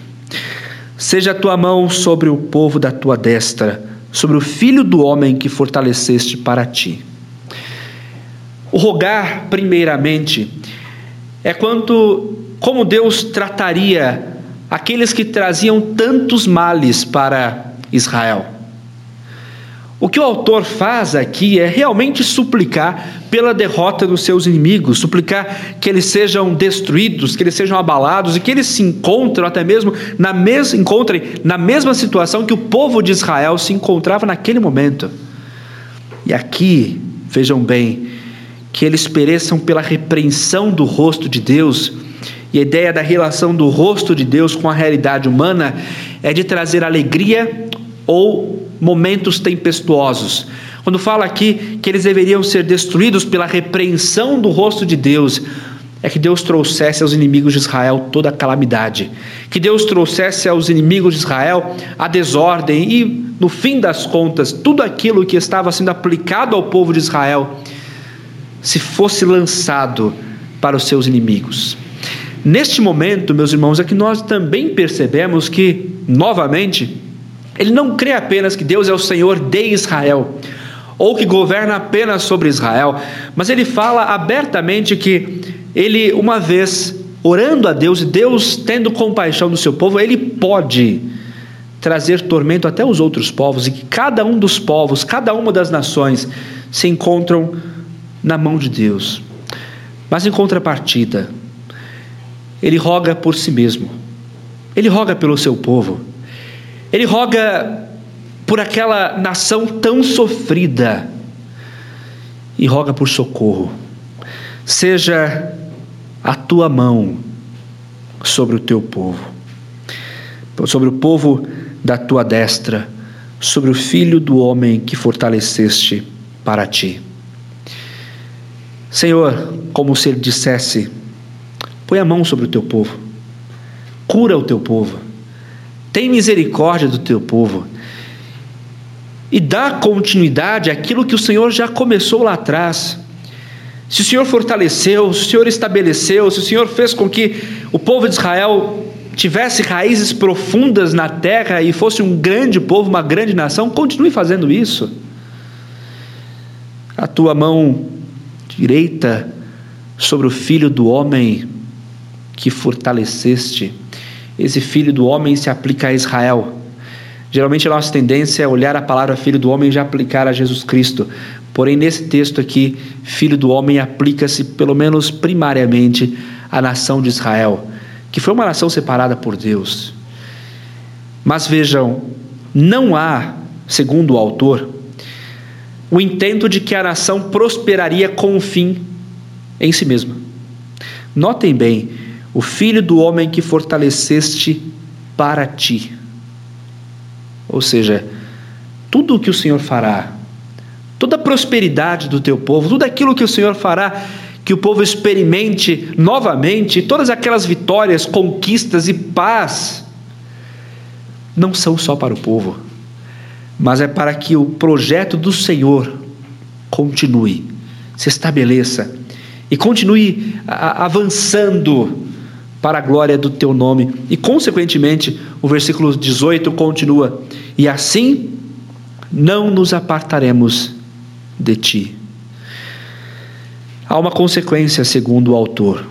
Seja a tua mão sobre o povo da tua destra, sobre o filho do homem que fortaleceste para ti. O rogar, primeiramente, é quanto como Deus trataria aqueles que traziam tantos males para Israel. O que o autor faz aqui é realmente suplicar pela derrota dos seus inimigos, suplicar que eles sejam destruídos, que eles sejam abalados e que eles se encontrem até mesmo na mes encontrem na mesma situação que o povo de Israel se encontrava naquele momento. E aqui, vejam bem, que eles pereçam pela repreensão do rosto de Deus. E a ideia da relação do rosto de Deus com a realidade humana é de trazer alegria ou momentos tempestuosos. Quando fala aqui que eles deveriam ser destruídos pela repreensão do rosto de Deus, é que Deus trouxesse aos inimigos de Israel toda a calamidade, que Deus trouxesse aos inimigos de Israel a desordem e, no fim das contas, tudo aquilo que estava sendo aplicado ao povo de Israel se fosse lançado para os seus inimigos. Neste momento, meus irmãos, é que nós também percebemos que, novamente, ele não crê apenas que Deus é o Senhor de Israel, ou que governa apenas sobre Israel, mas ele fala abertamente que ele uma vez orando a Deus e Deus tendo compaixão do seu povo, ele pode trazer tormento até os outros povos e que cada um dos povos, cada uma das nações se encontram na mão de Deus. Mas em contrapartida, ele roga por si mesmo. Ele roga pelo seu povo. Ele roga por aquela nação tão sofrida e roga por socorro. Seja a tua mão sobre o teu povo, sobre o povo da tua destra, sobre o filho do homem que fortaleceste para ti. Senhor, como se ele dissesse: põe a mão sobre o teu povo, cura o teu povo, tem misericórdia do teu povo e dá continuidade àquilo que o Senhor já começou lá atrás. Se o Senhor fortaleceu, se o Senhor estabeleceu, se o Senhor fez com que o povo de Israel tivesse raízes profundas na terra e fosse um grande povo, uma grande nação, continue fazendo isso. A tua mão direita sobre o filho do homem que fortaleceste. Esse filho do homem se aplica a Israel. Geralmente a nossa tendência é olhar a palavra filho do homem e já aplicar a Jesus Cristo. Porém, nesse texto aqui, filho do homem aplica-se, pelo menos primariamente, à nação de Israel, que foi uma nação separada por Deus. Mas vejam, não há, segundo o autor, o intento de que a nação prosperaria com um fim em si mesma. Notem bem, o filho do homem que fortaleceste para ti. Ou seja, tudo o que o Senhor fará toda a prosperidade do teu povo, tudo aquilo que o Senhor fará que o povo experimente novamente, todas aquelas vitórias, conquistas e paz, não são só para o povo, mas é para que o projeto do Senhor continue, se estabeleça e continue avançando para a glória do teu nome. E, consequentemente, o versículo 18 continua: E assim não nos apartaremos de ti. Há uma consequência, segundo o autor.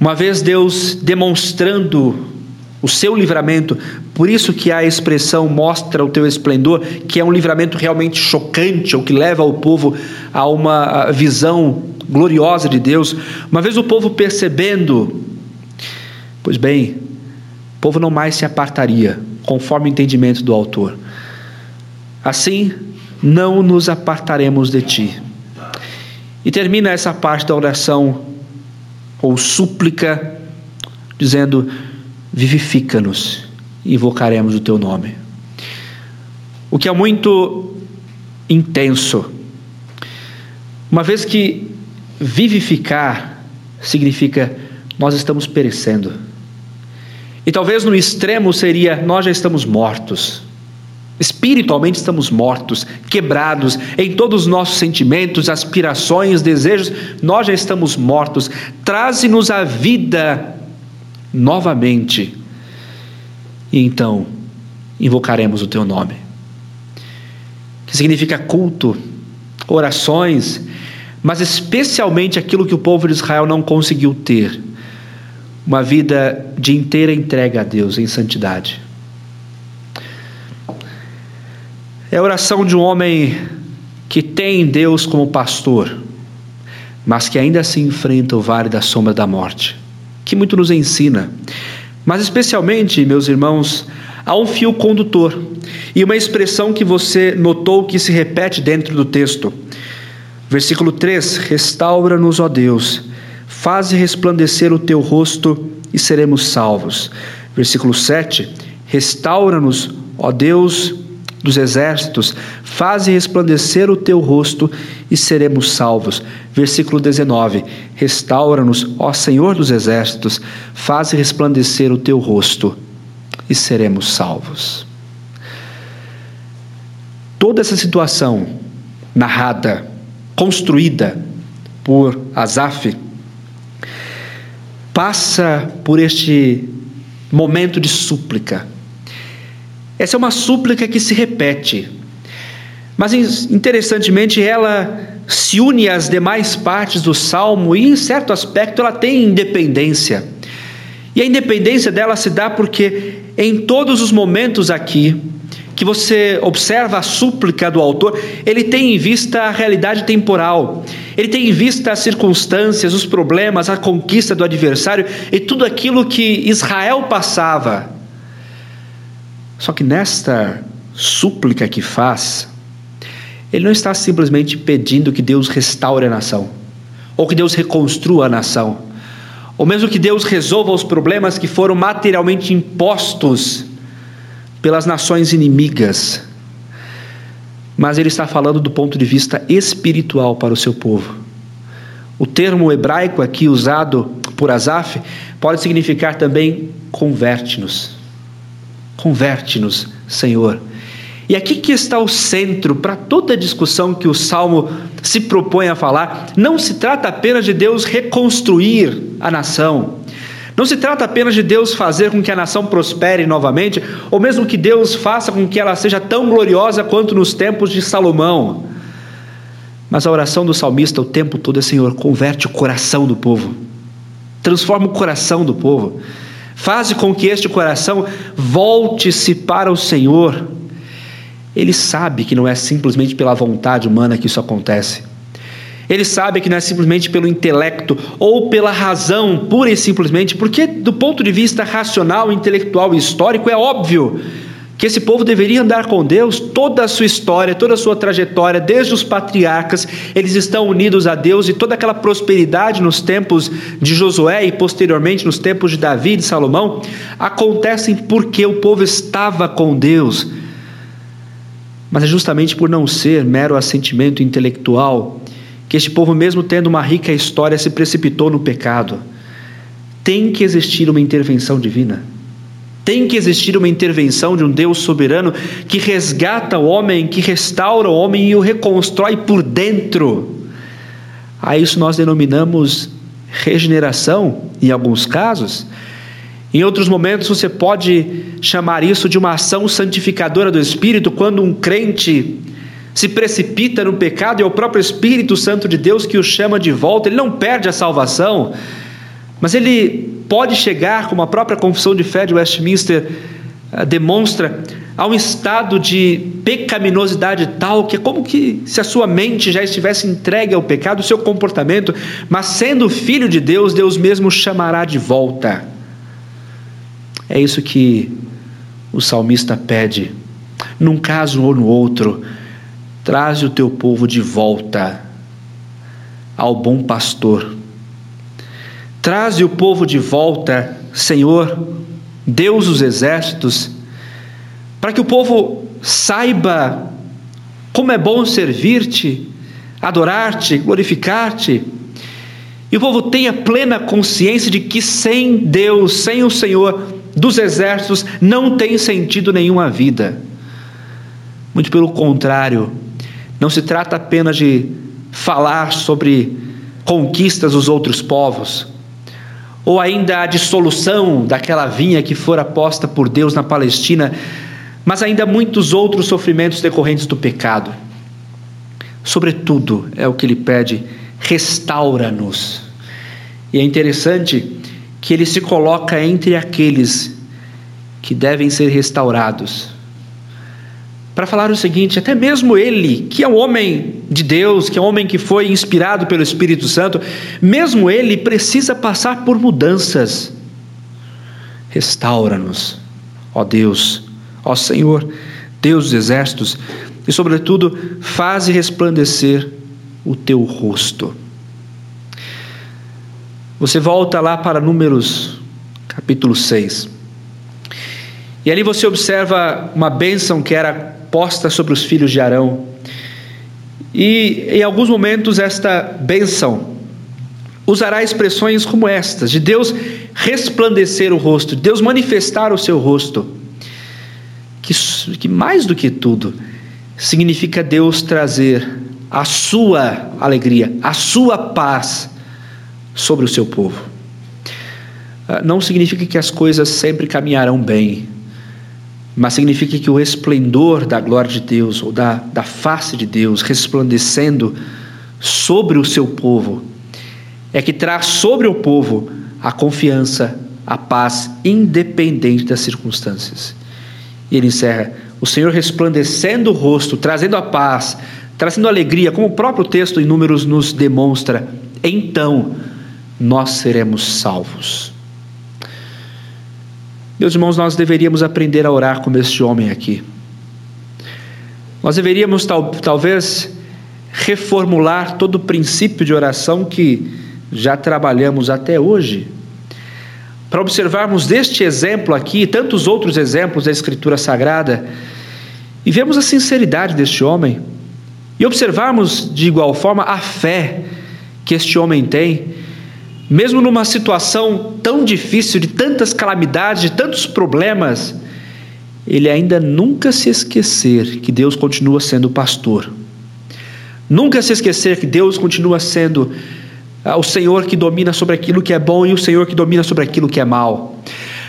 Uma vez Deus demonstrando o seu livramento, por isso que a expressão mostra o teu esplendor, que é um livramento realmente chocante, ou que leva o povo a uma visão gloriosa de Deus. Uma vez o povo percebendo, pois bem, o povo não mais se apartaria, conforme o entendimento do autor. Assim, não nos apartaremos de ti. E termina essa parte da oração ou súplica dizendo: vivifica-nos e invocaremos o teu nome. O que é muito intenso. Uma vez que vivificar significa nós estamos perecendo. E talvez no extremo seria nós já estamos mortos. Espiritualmente estamos mortos, quebrados em todos os nossos sentimentos, aspirações, desejos, nós já estamos mortos. Traze-nos a vida novamente. E então invocaremos o teu nome. Que significa culto, orações, mas especialmente aquilo que o povo de Israel não conseguiu ter: uma vida de inteira entrega a Deus em santidade. É a oração de um homem que tem Deus como pastor, mas que ainda assim enfrenta o vale da sombra da morte, que muito nos ensina. Mas especialmente, meus irmãos, há um fio condutor e uma expressão que você notou que se repete dentro do texto. Versículo 3: Restaura-nos, ó Deus, faze resplandecer o teu rosto e seremos salvos. Versículo 7: Restaura-nos, ó Deus, dos exércitos, faze resplandecer o teu rosto e seremos salvos. Versículo 19: Restaura-nos, ó Senhor dos exércitos, faze resplandecer o teu rosto e seremos salvos. Toda essa situação narrada, construída por Asaf, passa por este momento de súplica essa é uma súplica que se repete. Mas interessantemente, ela se une às demais partes do salmo e, em certo aspecto, ela tem independência. E a independência dela se dá porque, em todos os momentos aqui, que você observa a súplica do autor, ele tem em vista a realidade temporal, ele tem em vista as circunstâncias, os problemas, a conquista do adversário e tudo aquilo que Israel passava. Só que nesta súplica que faz, ele não está simplesmente pedindo que Deus restaure a nação, ou que Deus reconstrua a nação, ou mesmo que Deus resolva os problemas que foram materialmente impostos pelas nações inimigas. Mas ele está falando do ponto de vista espiritual para o seu povo. O termo hebraico aqui usado por Asaf pode significar também converte-nos. Converte-nos, Senhor. E aqui que está o centro para toda a discussão que o Salmo se propõe a falar. Não se trata apenas de Deus reconstruir a nação. Não se trata apenas de Deus fazer com que a nação prospere novamente, ou mesmo que Deus faça com que ela seja tão gloriosa quanto nos tempos de Salomão. Mas a oração do salmista o tempo todo é: Senhor, converte o coração do povo, transforma o coração do povo, faze com que este coração volte-se para o Senhor ele sabe que não é simplesmente pela vontade humana que isso acontece. Ele sabe que não é simplesmente pelo intelecto ou pela razão, pura e simplesmente, porque, do ponto de vista racional, intelectual e histórico, é óbvio que esse povo deveria andar com Deus, toda a sua história, toda a sua trajetória, desde os patriarcas, eles estão unidos a Deus e toda aquela prosperidade nos tempos de Josué e posteriormente nos tempos de Davi e de Salomão, acontecem porque o povo estava com Deus mas é justamente por não ser mero assentimento intelectual que este povo, mesmo tendo uma rica história, se precipitou no pecado. Tem que existir uma intervenção divina. Tem que existir uma intervenção de um Deus soberano que resgata o homem, que restaura o homem e o reconstrói por dentro. A isso nós denominamos regeneração, em alguns casos, em outros momentos você pode chamar isso de uma ação santificadora do Espírito, quando um crente se precipita no pecado e é o próprio Espírito Santo de Deus que o chama de volta, ele não perde a salvação, mas ele pode chegar, como a própria confissão de fé de Westminster uh, demonstra, a um estado de pecaminosidade tal que é como que se a sua mente já estivesse entregue ao pecado, o seu comportamento, mas sendo filho de Deus, Deus mesmo chamará de volta. É isso que o salmista pede. Num caso ou no outro, traze o teu povo de volta ao bom pastor. Traze o povo de volta, Senhor, Deus dos exércitos, para que o povo saiba como é bom servir-te, adorar-te, glorificar-te. E o povo tenha plena consciência de que sem Deus, sem o Senhor, dos exércitos não tem sentido nenhum a vida. Muito pelo contrário, não se trata apenas de falar sobre conquistas dos outros povos, ou ainda a dissolução daquela vinha que fora posta por Deus na Palestina, mas ainda muitos outros sofrimentos decorrentes do pecado. Sobretudo, é o que ele pede: restaura-nos. E é interessante que ele se coloca entre aqueles que devem ser restaurados. Para falar o seguinte, até mesmo ele, que é um homem de Deus, que é um homem que foi inspirado pelo Espírito Santo, mesmo ele precisa passar por mudanças. Restaura-nos, ó Deus, ó Senhor, Deus dos exércitos, e sobretudo, faze resplandecer o teu rosto. Você volta lá para Números, capítulo 6. E ali você observa uma bênção que era posta sobre os filhos de Arão. E em alguns momentos esta bênção usará expressões como estas, de Deus resplandecer o rosto, de Deus manifestar o seu rosto. Que, que mais do que tudo, significa Deus trazer a sua alegria, a sua paz sobre o seu povo. Ah, não significa que as coisas sempre caminharão bem, mas significa que o esplendor da glória de Deus, ou da, da face de Deus, resplandecendo sobre o seu povo, é que traz sobre o povo a confiança, a paz, independente das circunstâncias. E ele encerra: o Senhor resplandecendo o rosto, trazendo a paz, trazendo alegria, como o próprio texto em Números nos demonstra, então nós seremos salvos. Meus irmãos, nós deveríamos aprender a orar como este homem aqui. Nós deveríamos tal, talvez reformular todo o princípio de oração que já trabalhamos até hoje. Para observarmos deste exemplo aqui, e tantos outros exemplos da Escritura Sagrada, e vemos a sinceridade deste homem, e observarmos de igual forma a fé que este homem tem, mesmo numa situação tão difícil, de tantas calamidades, de tantos problemas, ele ainda nunca se esquecer que Deus continua sendo pastor. Nunca se esquecer que Deus continua sendo ah, o Senhor que domina sobre aquilo que é bom e o Senhor que domina sobre aquilo que é mal.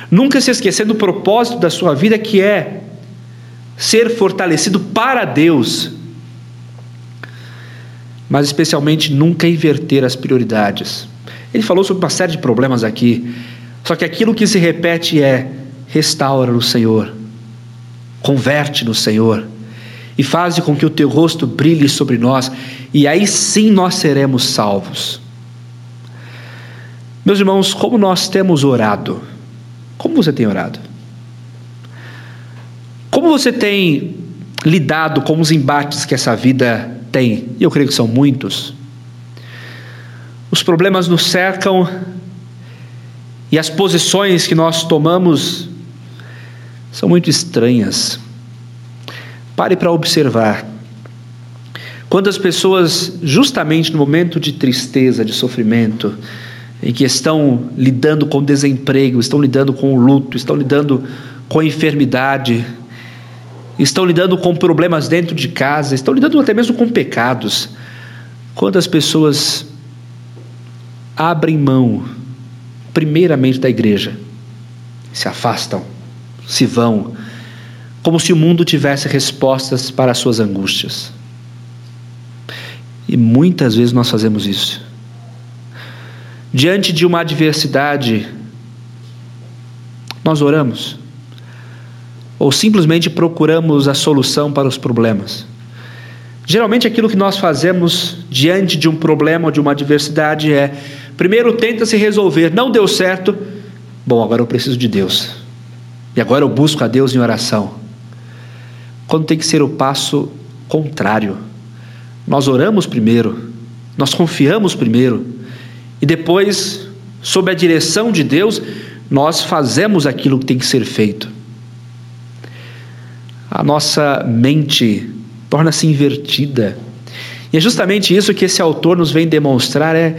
Nunca se esquecer do propósito da sua vida que é ser fortalecido para Deus, mas especialmente nunca inverter as prioridades. Ele falou sobre uma série de problemas aqui, só que aquilo que se repete é: restaura no Senhor, converte no Senhor e faz com que o teu rosto brilhe sobre nós, e aí sim nós seremos salvos. Meus irmãos, como nós temos orado? Como você tem orado? Como você tem lidado com os embates que essa vida tem? E eu creio que são muitos. Os problemas nos cercam e as posições que nós tomamos são muito estranhas. Pare para observar. Quantas pessoas, justamente no momento de tristeza, de sofrimento, em que estão lidando com desemprego, estão lidando com o luto, estão lidando com a enfermidade, estão lidando com problemas dentro de casa, estão lidando até mesmo com pecados. Quantas pessoas abrem mão, primeiramente da igreja, se afastam, se vão, como se o mundo tivesse respostas para as suas angústias. E muitas vezes nós fazemos isso. Diante de uma adversidade, nós oramos? Ou simplesmente procuramos a solução para os problemas? Geralmente, aquilo que nós fazemos diante de um problema ou de uma adversidade é: primeiro tenta se resolver, não deu certo, bom, agora eu preciso de Deus, e agora eu busco a Deus em oração. Quando tem que ser o passo contrário, nós oramos primeiro, nós confiamos primeiro, e depois, sob a direção de Deus, nós fazemos aquilo que tem que ser feito. A nossa mente torna-se invertida. E é justamente isso que esse autor nos vem demonstrar é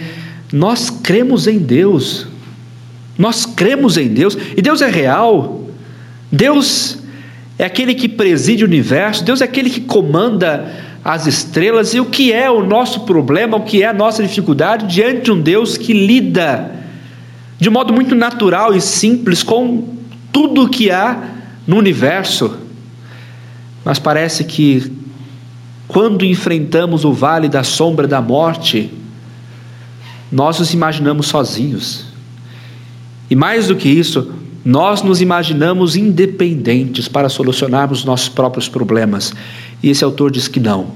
nós cremos em Deus. Nós cremos em Deus, e Deus é real. Deus é aquele que preside o universo, Deus é aquele que comanda as estrelas e o que é o nosso problema, o que é a nossa dificuldade diante de um Deus que lida de modo muito natural e simples com tudo o que há no universo. Mas parece que quando enfrentamos o vale da sombra da morte, nós nos imaginamos sozinhos. E mais do que isso, nós nos imaginamos independentes para solucionarmos nossos próprios problemas. E esse autor diz que não.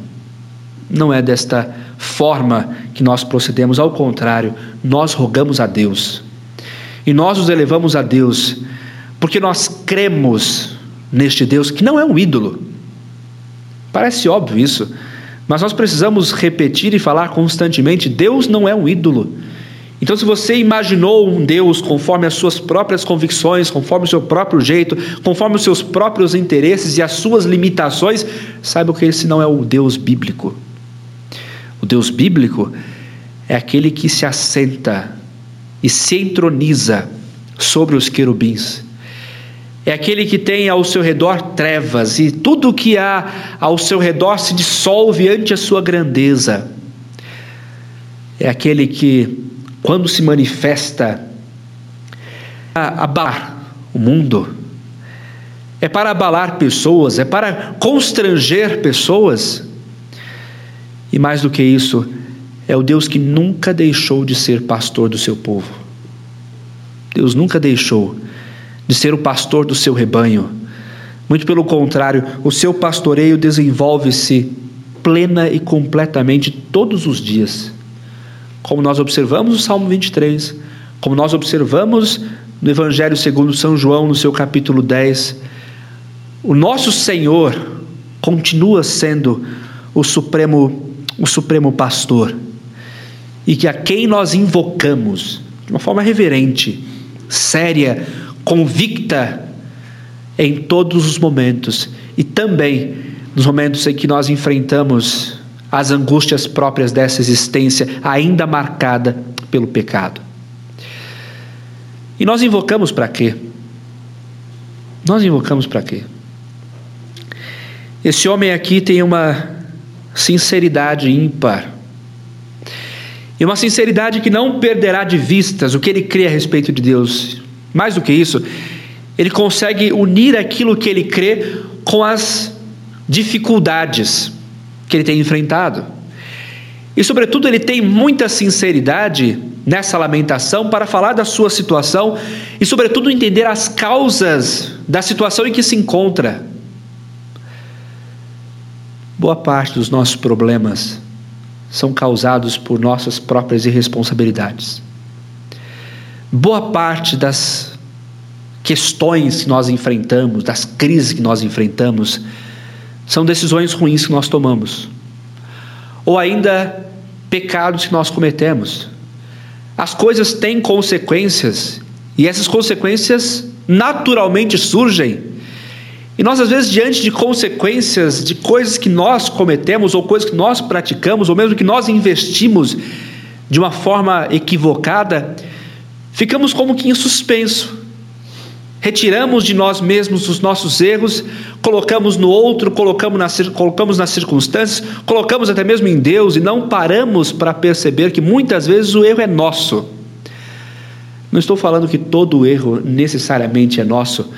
Não é desta forma que nós procedemos, ao contrário, nós rogamos a Deus. E nós nos elevamos a Deus, porque nós cremos neste Deus que não é um ídolo. Parece óbvio isso, mas nós precisamos repetir e falar constantemente: Deus não é um ídolo. Então, se você imaginou um Deus conforme as suas próprias convicções, conforme o seu próprio jeito, conforme os seus próprios interesses e as suas limitações, saiba que esse não é o Deus bíblico. O Deus bíblico é aquele que se assenta e se entroniza sobre os querubins. É aquele que tem ao seu redor trevas e tudo o que há ao seu redor se dissolve ante a sua grandeza. É aquele que quando se manifesta a abalar o mundo, é para abalar pessoas, é para constranger pessoas. E mais do que isso, é o Deus que nunca deixou de ser pastor do seu povo. Deus nunca deixou de ser o pastor do seu rebanho. Muito pelo contrário, o seu pastoreio desenvolve-se plena e completamente todos os dias. Como nós observamos no Salmo 23, como nós observamos no Evangelho segundo São João, no seu capítulo 10, o nosso Senhor continua sendo o supremo o supremo pastor e que a quem nós invocamos de uma forma reverente, séria, convicta em todos os momentos e também nos momentos em que nós enfrentamos as angústias próprias dessa existência ainda marcada pelo pecado. E nós invocamos para quê? Nós invocamos para quê? Esse homem aqui tem uma sinceridade ímpar. E uma sinceridade que não perderá de vistas o que ele crê a respeito de Deus. Mais do que isso, ele consegue unir aquilo que ele crê com as dificuldades que ele tem enfrentado. E, sobretudo, ele tem muita sinceridade nessa lamentação para falar da sua situação e, sobretudo, entender as causas da situação em que se encontra. Boa parte dos nossos problemas são causados por nossas próprias irresponsabilidades. Boa parte das questões que nós enfrentamos, das crises que nós enfrentamos, são decisões ruins que nós tomamos, ou ainda pecados que nós cometemos. As coisas têm consequências e essas consequências naturalmente surgem. E nós, às vezes, diante de consequências de coisas que nós cometemos, ou coisas que nós praticamos, ou mesmo que nós investimos de uma forma equivocada, ficamos como que em suspenso retiramos de nós mesmos os nossos erros, colocamos no outro, colocamos nas, colocamos nas circunstâncias, colocamos até mesmo em Deus e não paramos para perceber que muitas vezes o erro é nosso. Não estou falando que todo erro necessariamente é nosso.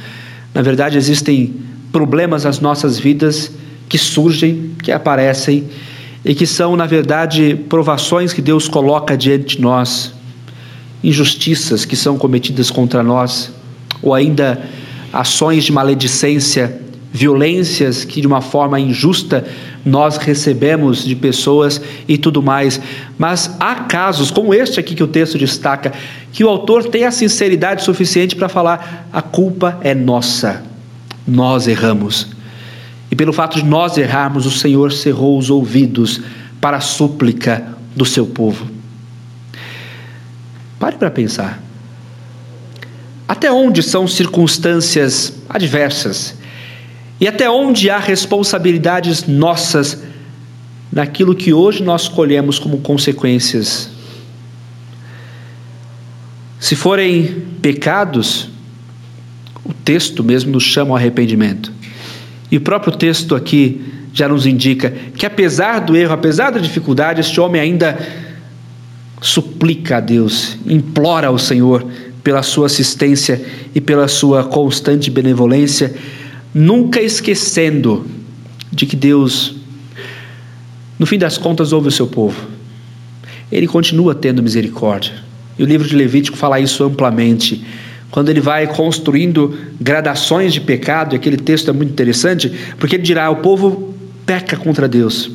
Na verdade, existem problemas nas nossas vidas que surgem, que aparecem e que são, na verdade, provações que Deus coloca diante de nós, injustiças que são cometidas contra nós ou ainda ações de maledicência, violências que de uma forma injusta nós recebemos de pessoas e tudo mais. Mas há casos, como este aqui que o texto destaca, que o autor tem a sinceridade suficiente para falar: a culpa é nossa, nós erramos. E pelo fato de nós errarmos, o Senhor cerrou os ouvidos para a súplica do seu povo. Pare para pensar. Até onde são circunstâncias adversas? E até onde há responsabilidades nossas naquilo que hoje nós colhemos como consequências? Se forem pecados, o texto mesmo nos chama ao arrependimento. E o próprio texto aqui já nos indica que, apesar do erro, apesar da dificuldade, este homem ainda suplica a Deus, implora ao Senhor pela sua assistência e pela sua constante benevolência, nunca esquecendo de que Deus, no fim das contas, ouve o seu povo. Ele continua tendo misericórdia. E o livro de Levítico fala isso amplamente. Quando ele vai construindo gradações de pecado, aquele texto é muito interessante, porque ele dirá: o povo peca contra Deus,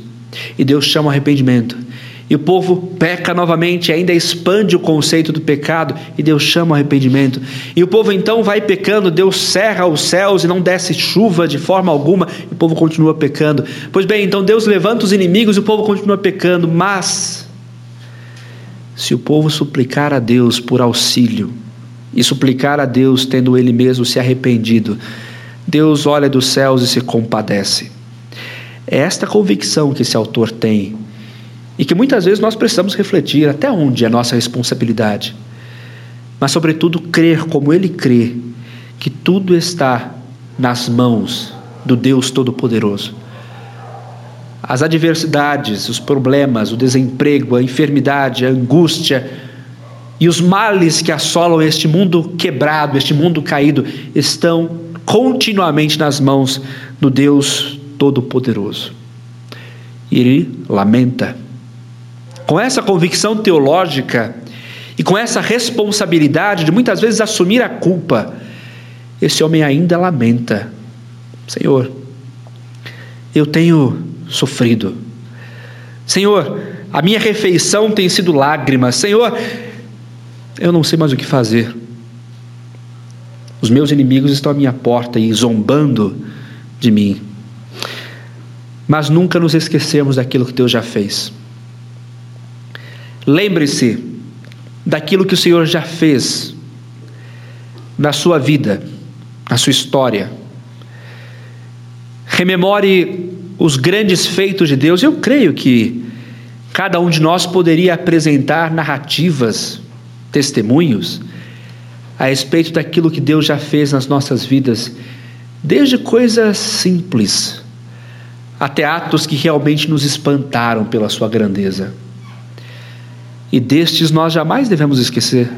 e Deus chama o arrependimento. E o povo peca novamente, ainda expande o conceito do pecado e Deus chama o arrependimento. E o povo então vai pecando, Deus cerra os céus e não desce chuva de forma alguma, e o povo continua pecando. Pois bem, então Deus levanta os inimigos e o povo continua pecando, mas se o povo suplicar a Deus por auxílio e suplicar a Deus tendo ele mesmo se arrependido, Deus olha dos céus e se compadece. É esta convicção que esse autor tem e que muitas vezes nós precisamos refletir até onde é nossa responsabilidade, mas, sobretudo, crer como Ele crê, que tudo está nas mãos do Deus Todo-Poderoso. As adversidades, os problemas, o desemprego, a enfermidade, a angústia e os males que assolam este mundo quebrado, este mundo caído, estão continuamente nas mãos do Deus Todo-Poderoso. E ele lamenta. Com essa convicção teológica e com essa responsabilidade de muitas vezes assumir a culpa, esse homem ainda lamenta: Senhor, eu tenho sofrido. Senhor, a minha refeição tem sido lágrimas. Senhor, eu não sei mais o que fazer. Os meus inimigos estão à minha porta e zombando de mim. Mas nunca nos esquecemos daquilo que Deus já fez. Lembre-se daquilo que o Senhor já fez na sua vida, na sua história. Rememore os grandes feitos de Deus. Eu creio que cada um de nós poderia apresentar narrativas, testemunhos a respeito daquilo que Deus já fez nas nossas vidas, desde coisas simples até atos que realmente nos espantaram pela sua grandeza. E destes nós jamais devemos esquecer.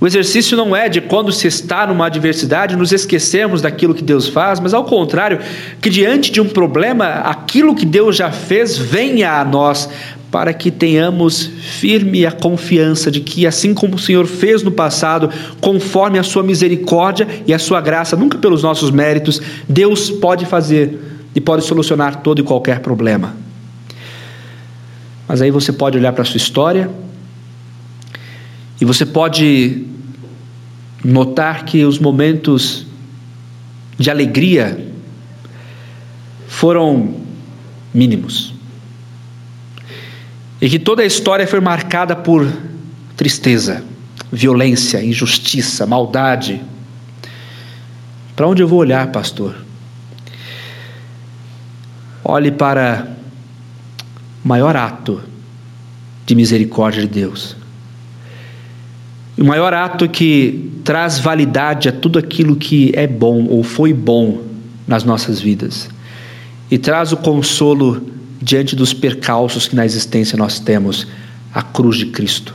O exercício não é de quando se está numa adversidade nos esquecermos daquilo que Deus faz, mas ao contrário, que diante de um problema, aquilo que Deus já fez venha a nós, para que tenhamos firme a confiança de que, assim como o Senhor fez no passado, conforme a sua misericórdia e a sua graça, nunca pelos nossos méritos, Deus pode fazer e pode solucionar todo e qualquer problema. Mas aí você pode olhar para a sua história e você pode notar que os momentos de alegria foram mínimos. E que toda a história foi marcada por tristeza, violência, injustiça, maldade. Para onde eu vou olhar, pastor? Olhe para maior ato de misericórdia de Deus o maior ato que traz validade a tudo aquilo que é bom ou foi bom nas nossas vidas e traz o consolo diante dos percalços que na existência nós temos a cruz de Cristo.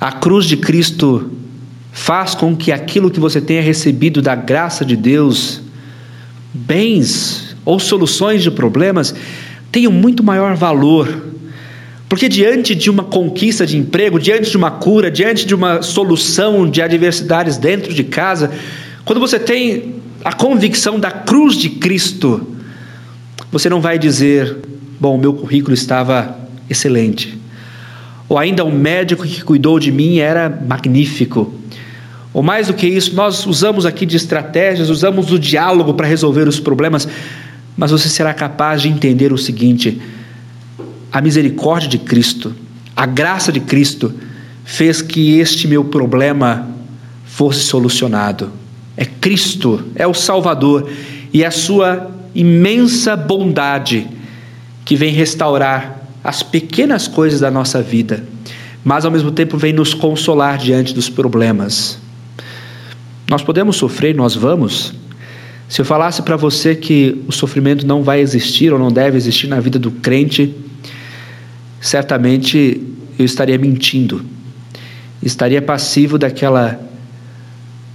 A cruz de Cristo faz com que aquilo que você tenha recebido da graça de Deus, bens ou soluções de problemas, tenham muito maior valor porque diante de uma conquista de emprego, diante de uma cura, diante de uma solução de adversidades dentro de casa, quando você tem a convicção da cruz de Cristo, você não vai dizer, bom, meu currículo estava excelente. Ou ainda o médico que cuidou de mim era magnífico. Ou mais do que isso, nós usamos aqui de estratégias, usamos o diálogo para resolver os problemas, mas você será capaz de entender o seguinte: a misericórdia de Cristo, a graça de Cristo, fez que este meu problema fosse solucionado. É Cristo, é o Salvador, e é a sua imensa bondade que vem restaurar as pequenas coisas da nossa vida, mas ao mesmo tempo vem nos consolar diante dos problemas. Nós podemos sofrer, nós vamos. Se eu falasse para você que o sofrimento não vai existir ou não deve existir na vida do crente, certamente eu estaria mentindo, estaria passivo daquela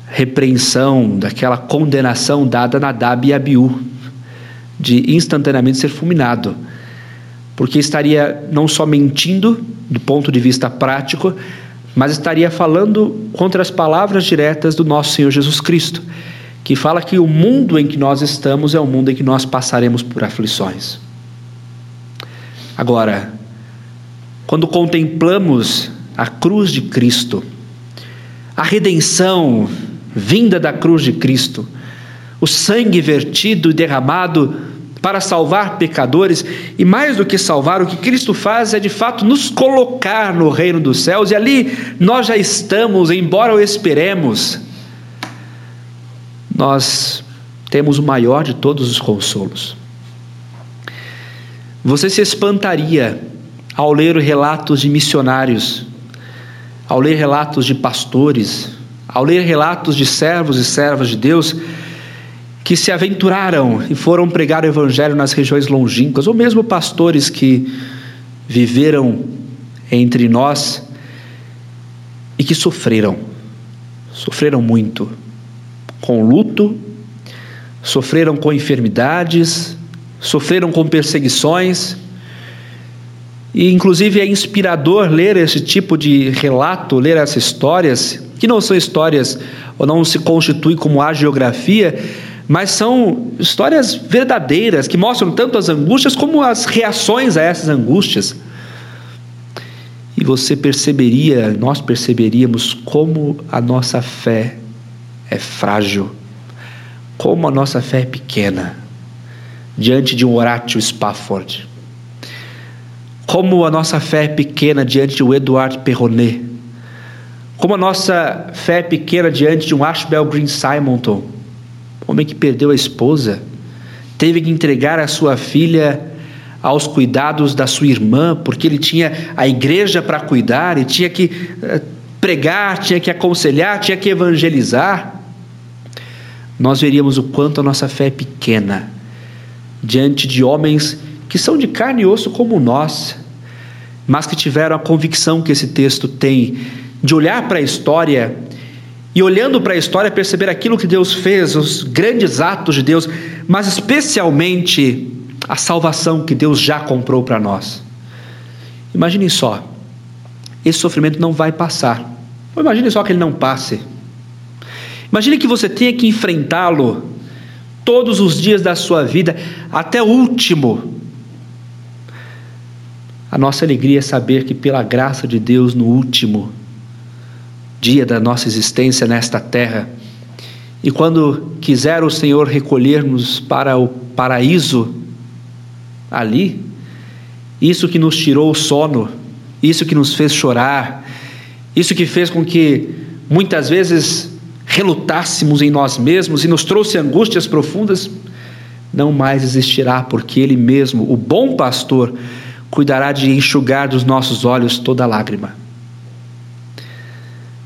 repreensão, daquela condenação dada a Nadab e Abiú, de instantaneamente ser fulminado, porque estaria não só mentindo do ponto de vista prático, mas estaria falando contra as palavras diretas do nosso Senhor Jesus Cristo, que fala que o mundo em que nós estamos é o mundo em que nós passaremos por aflições. Agora, quando contemplamos a cruz de Cristo, a redenção vinda da cruz de Cristo, o sangue vertido e derramado para salvar pecadores, e mais do que salvar, o que Cristo faz é de fato nos colocar no reino dos céus, e ali nós já estamos, embora o esperemos, nós temos o maior de todos os consolos. Você se espantaria ao ler relatos de missionários, ao ler relatos de pastores, ao ler relatos de servos e servas de Deus que se aventuraram e foram pregar o evangelho nas regiões longínquas, ou mesmo pastores que viveram entre nós e que sofreram, sofreram muito, com luto, sofreram com enfermidades, sofreram com perseguições. E inclusive é inspirador ler esse tipo de relato, ler essas histórias, que não são histórias ou não se constituem como a geografia, mas são histórias verdadeiras que mostram tanto as angústias como as reações a essas angústias. E você perceberia, nós perceberíamos como a nossa fé é frágil como a nossa fé é pequena diante de um Horatio Spafford. Como a nossa fé é pequena diante de um Edouard Perronet. Como a nossa fé é pequena diante de um Ashbel Green Simonton, homem que perdeu a esposa, teve que entregar a sua filha aos cuidados da sua irmã, porque ele tinha a igreja para cuidar e tinha que eh, pregar, tinha que aconselhar, tinha que evangelizar nós veríamos o quanto a nossa fé é pequena diante de homens que são de carne e osso como nós, mas que tiveram a convicção que esse texto tem de olhar para a história e olhando para a história perceber aquilo que Deus fez, os grandes atos de Deus, mas especialmente a salvação que Deus já comprou para nós. Imaginem só, esse sofrimento não vai passar. Imagine só que ele não passe. Imagine que você tenha que enfrentá-lo todos os dias da sua vida, até o último. A nossa alegria é saber que, pela graça de Deus, no último dia da nossa existência nesta terra, e quando quiser o Senhor recolher-nos para o paraíso, ali, isso que nos tirou o sono, isso que nos fez chorar, isso que fez com que muitas vezes relutássemos em nós mesmos e nos trouxe angústias profundas, não mais existirá, porque Ele mesmo, o bom pastor, cuidará de enxugar dos nossos olhos toda lágrima.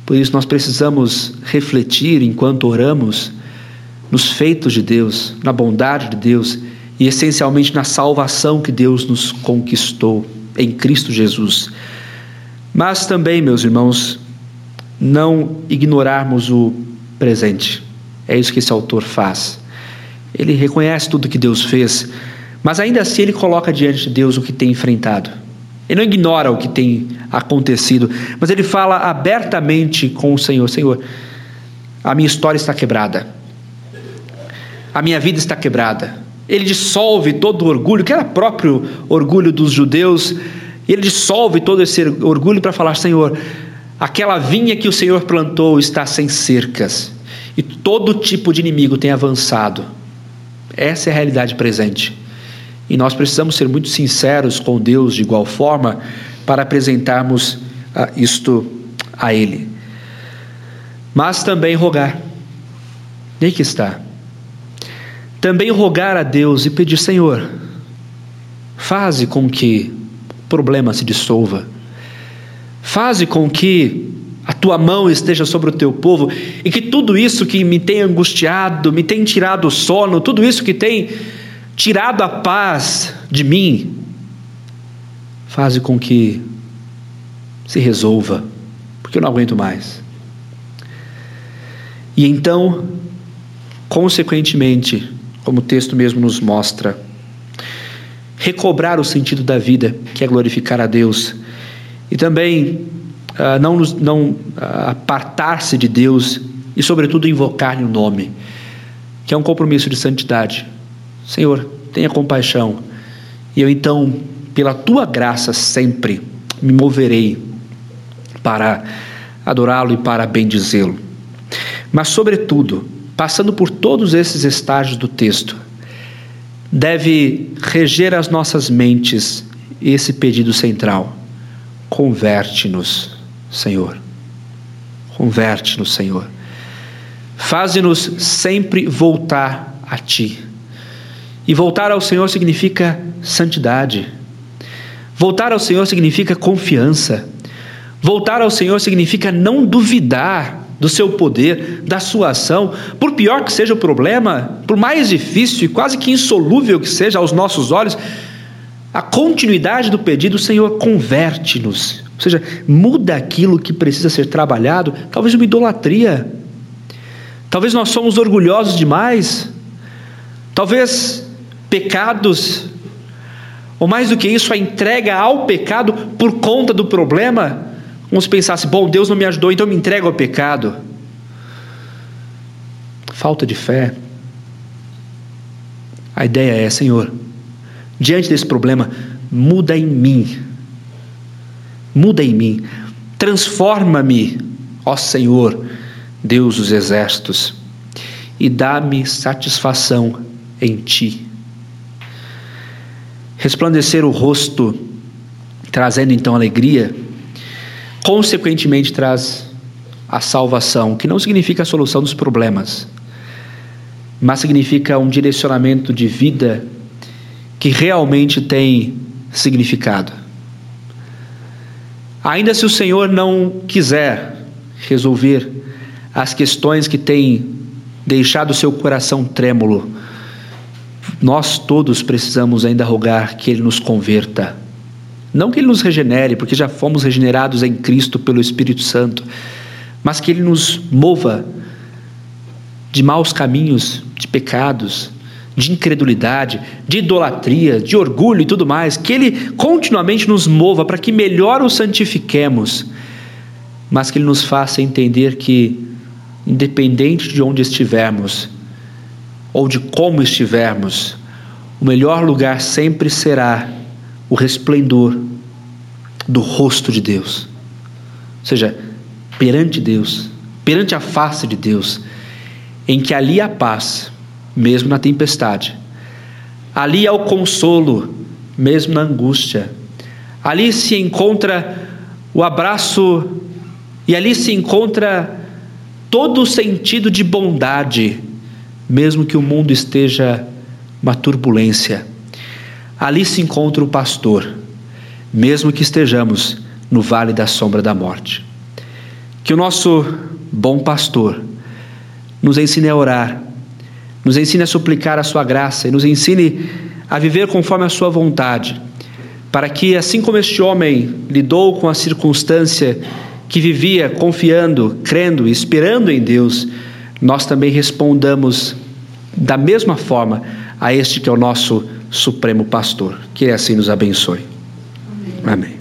Por isso nós precisamos refletir enquanto oramos nos feitos de Deus, na bondade de Deus e essencialmente na salvação que Deus nos conquistou em Cristo Jesus. Mas também, meus irmãos, não ignorarmos o presente. É isso que esse autor faz. Ele reconhece tudo que Deus fez, mas ainda assim ele coloca diante de Deus o que tem enfrentado. Ele não ignora o que tem acontecido, mas ele fala abertamente com o Senhor: Senhor, a minha história está quebrada, a minha vida está quebrada. Ele dissolve todo o orgulho, que era próprio orgulho dos judeus, ele dissolve todo esse orgulho para falar: Senhor, Aquela vinha que o Senhor plantou está sem cercas e todo tipo de inimigo tem avançado. Essa é a realidade presente. E nós precisamos ser muito sinceros com Deus de igual forma para apresentarmos ah, isto a Ele. Mas também rogar. E aí que está. Também rogar a Deus e pedir, Senhor, faze com que o problema se dissolva Faze com que a tua mão esteja sobre o teu povo e que tudo isso que me tem angustiado, me tem tirado o sono, tudo isso que tem tirado a paz de mim, faze com que se resolva, porque eu não aguento mais. E então, consequentemente, como o texto mesmo nos mostra, recobrar o sentido da vida, que é glorificar a Deus e também uh, não, não uh, apartar-se de Deus e, sobretudo, invocar-lhe o nome, que é um compromisso de santidade. Senhor, tenha compaixão, e eu então, pela tua graça, sempre me moverei para adorá-lo e para bendizê-lo. Mas, sobretudo, passando por todos esses estágios do texto, deve reger as nossas mentes esse pedido central Converte-nos, Senhor. Converte-nos, Senhor. Faze-nos sempre voltar a Ti. E voltar ao Senhor significa santidade. Voltar ao Senhor significa confiança. Voltar ao Senhor significa não duvidar do seu poder, da sua ação, por pior que seja o problema, por mais difícil e quase que insolúvel que seja aos nossos olhos, a continuidade do pedido, Senhor, converte-nos. Ou seja, muda aquilo que precisa ser trabalhado, talvez uma idolatria, Talvez nós somos orgulhosos demais. Talvez pecados, ou mais do que isso, a entrega ao pecado por conta do problema. Vamos pensar assim: bom, Deus não me ajudou, então eu me entrego ao pecado. Falta de fé. A ideia é, Senhor, diante desse problema, muda em mim. Muda em mim. Transforma-me, ó Senhor, Deus dos exércitos, e dá-me satisfação em ti. Resplandecer o rosto, trazendo então alegria, consequentemente traz a salvação, que não significa a solução dos problemas, mas significa um direcionamento de vida que realmente tem significado. Ainda se o Senhor não quiser resolver as questões que têm deixado seu coração trêmulo, nós todos precisamos ainda rogar que Ele nos converta. Não que Ele nos regenere, porque já fomos regenerados em Cristo pelo Espírito Santo, mas que Ele nos mova de maus caminhos, de pecados, de incredulidade, de idolatria, de orgulho e tudo mais, que Ele continuamente nos mova para que melhor o santifiquemos, mas que Ele nos faça entender que, independente de onde estivermos, ou de como estivermos, o melhor lugar sempre será o resplendor do rosto de Deus. Ou seja, perante Deus, perante a face de Deus, em que ali há paz, mesmo na tempestade. Ali há o consolo, mesmo na angústia. Ali se encontra o abraço e ali se encontra todo o sentido de bondade, mesmo que o mundo esteja uma turbulência. Ali se encontra o pastor, mesmo que estejamos no vale da sombra da morte. Que o nosso bom pastor nos ensine a orar, nos ensine a suplicar a sua graça e nos ensine a viver conforme a sua vontade, para que, assim como este homem lidou com a circunstância que vivia confiando, crendo, esperando em Deus, nós também respondamos da mesma forma a este que é o nosso supremo pastor. Que ele assim nos abençoe. Amém. Amém.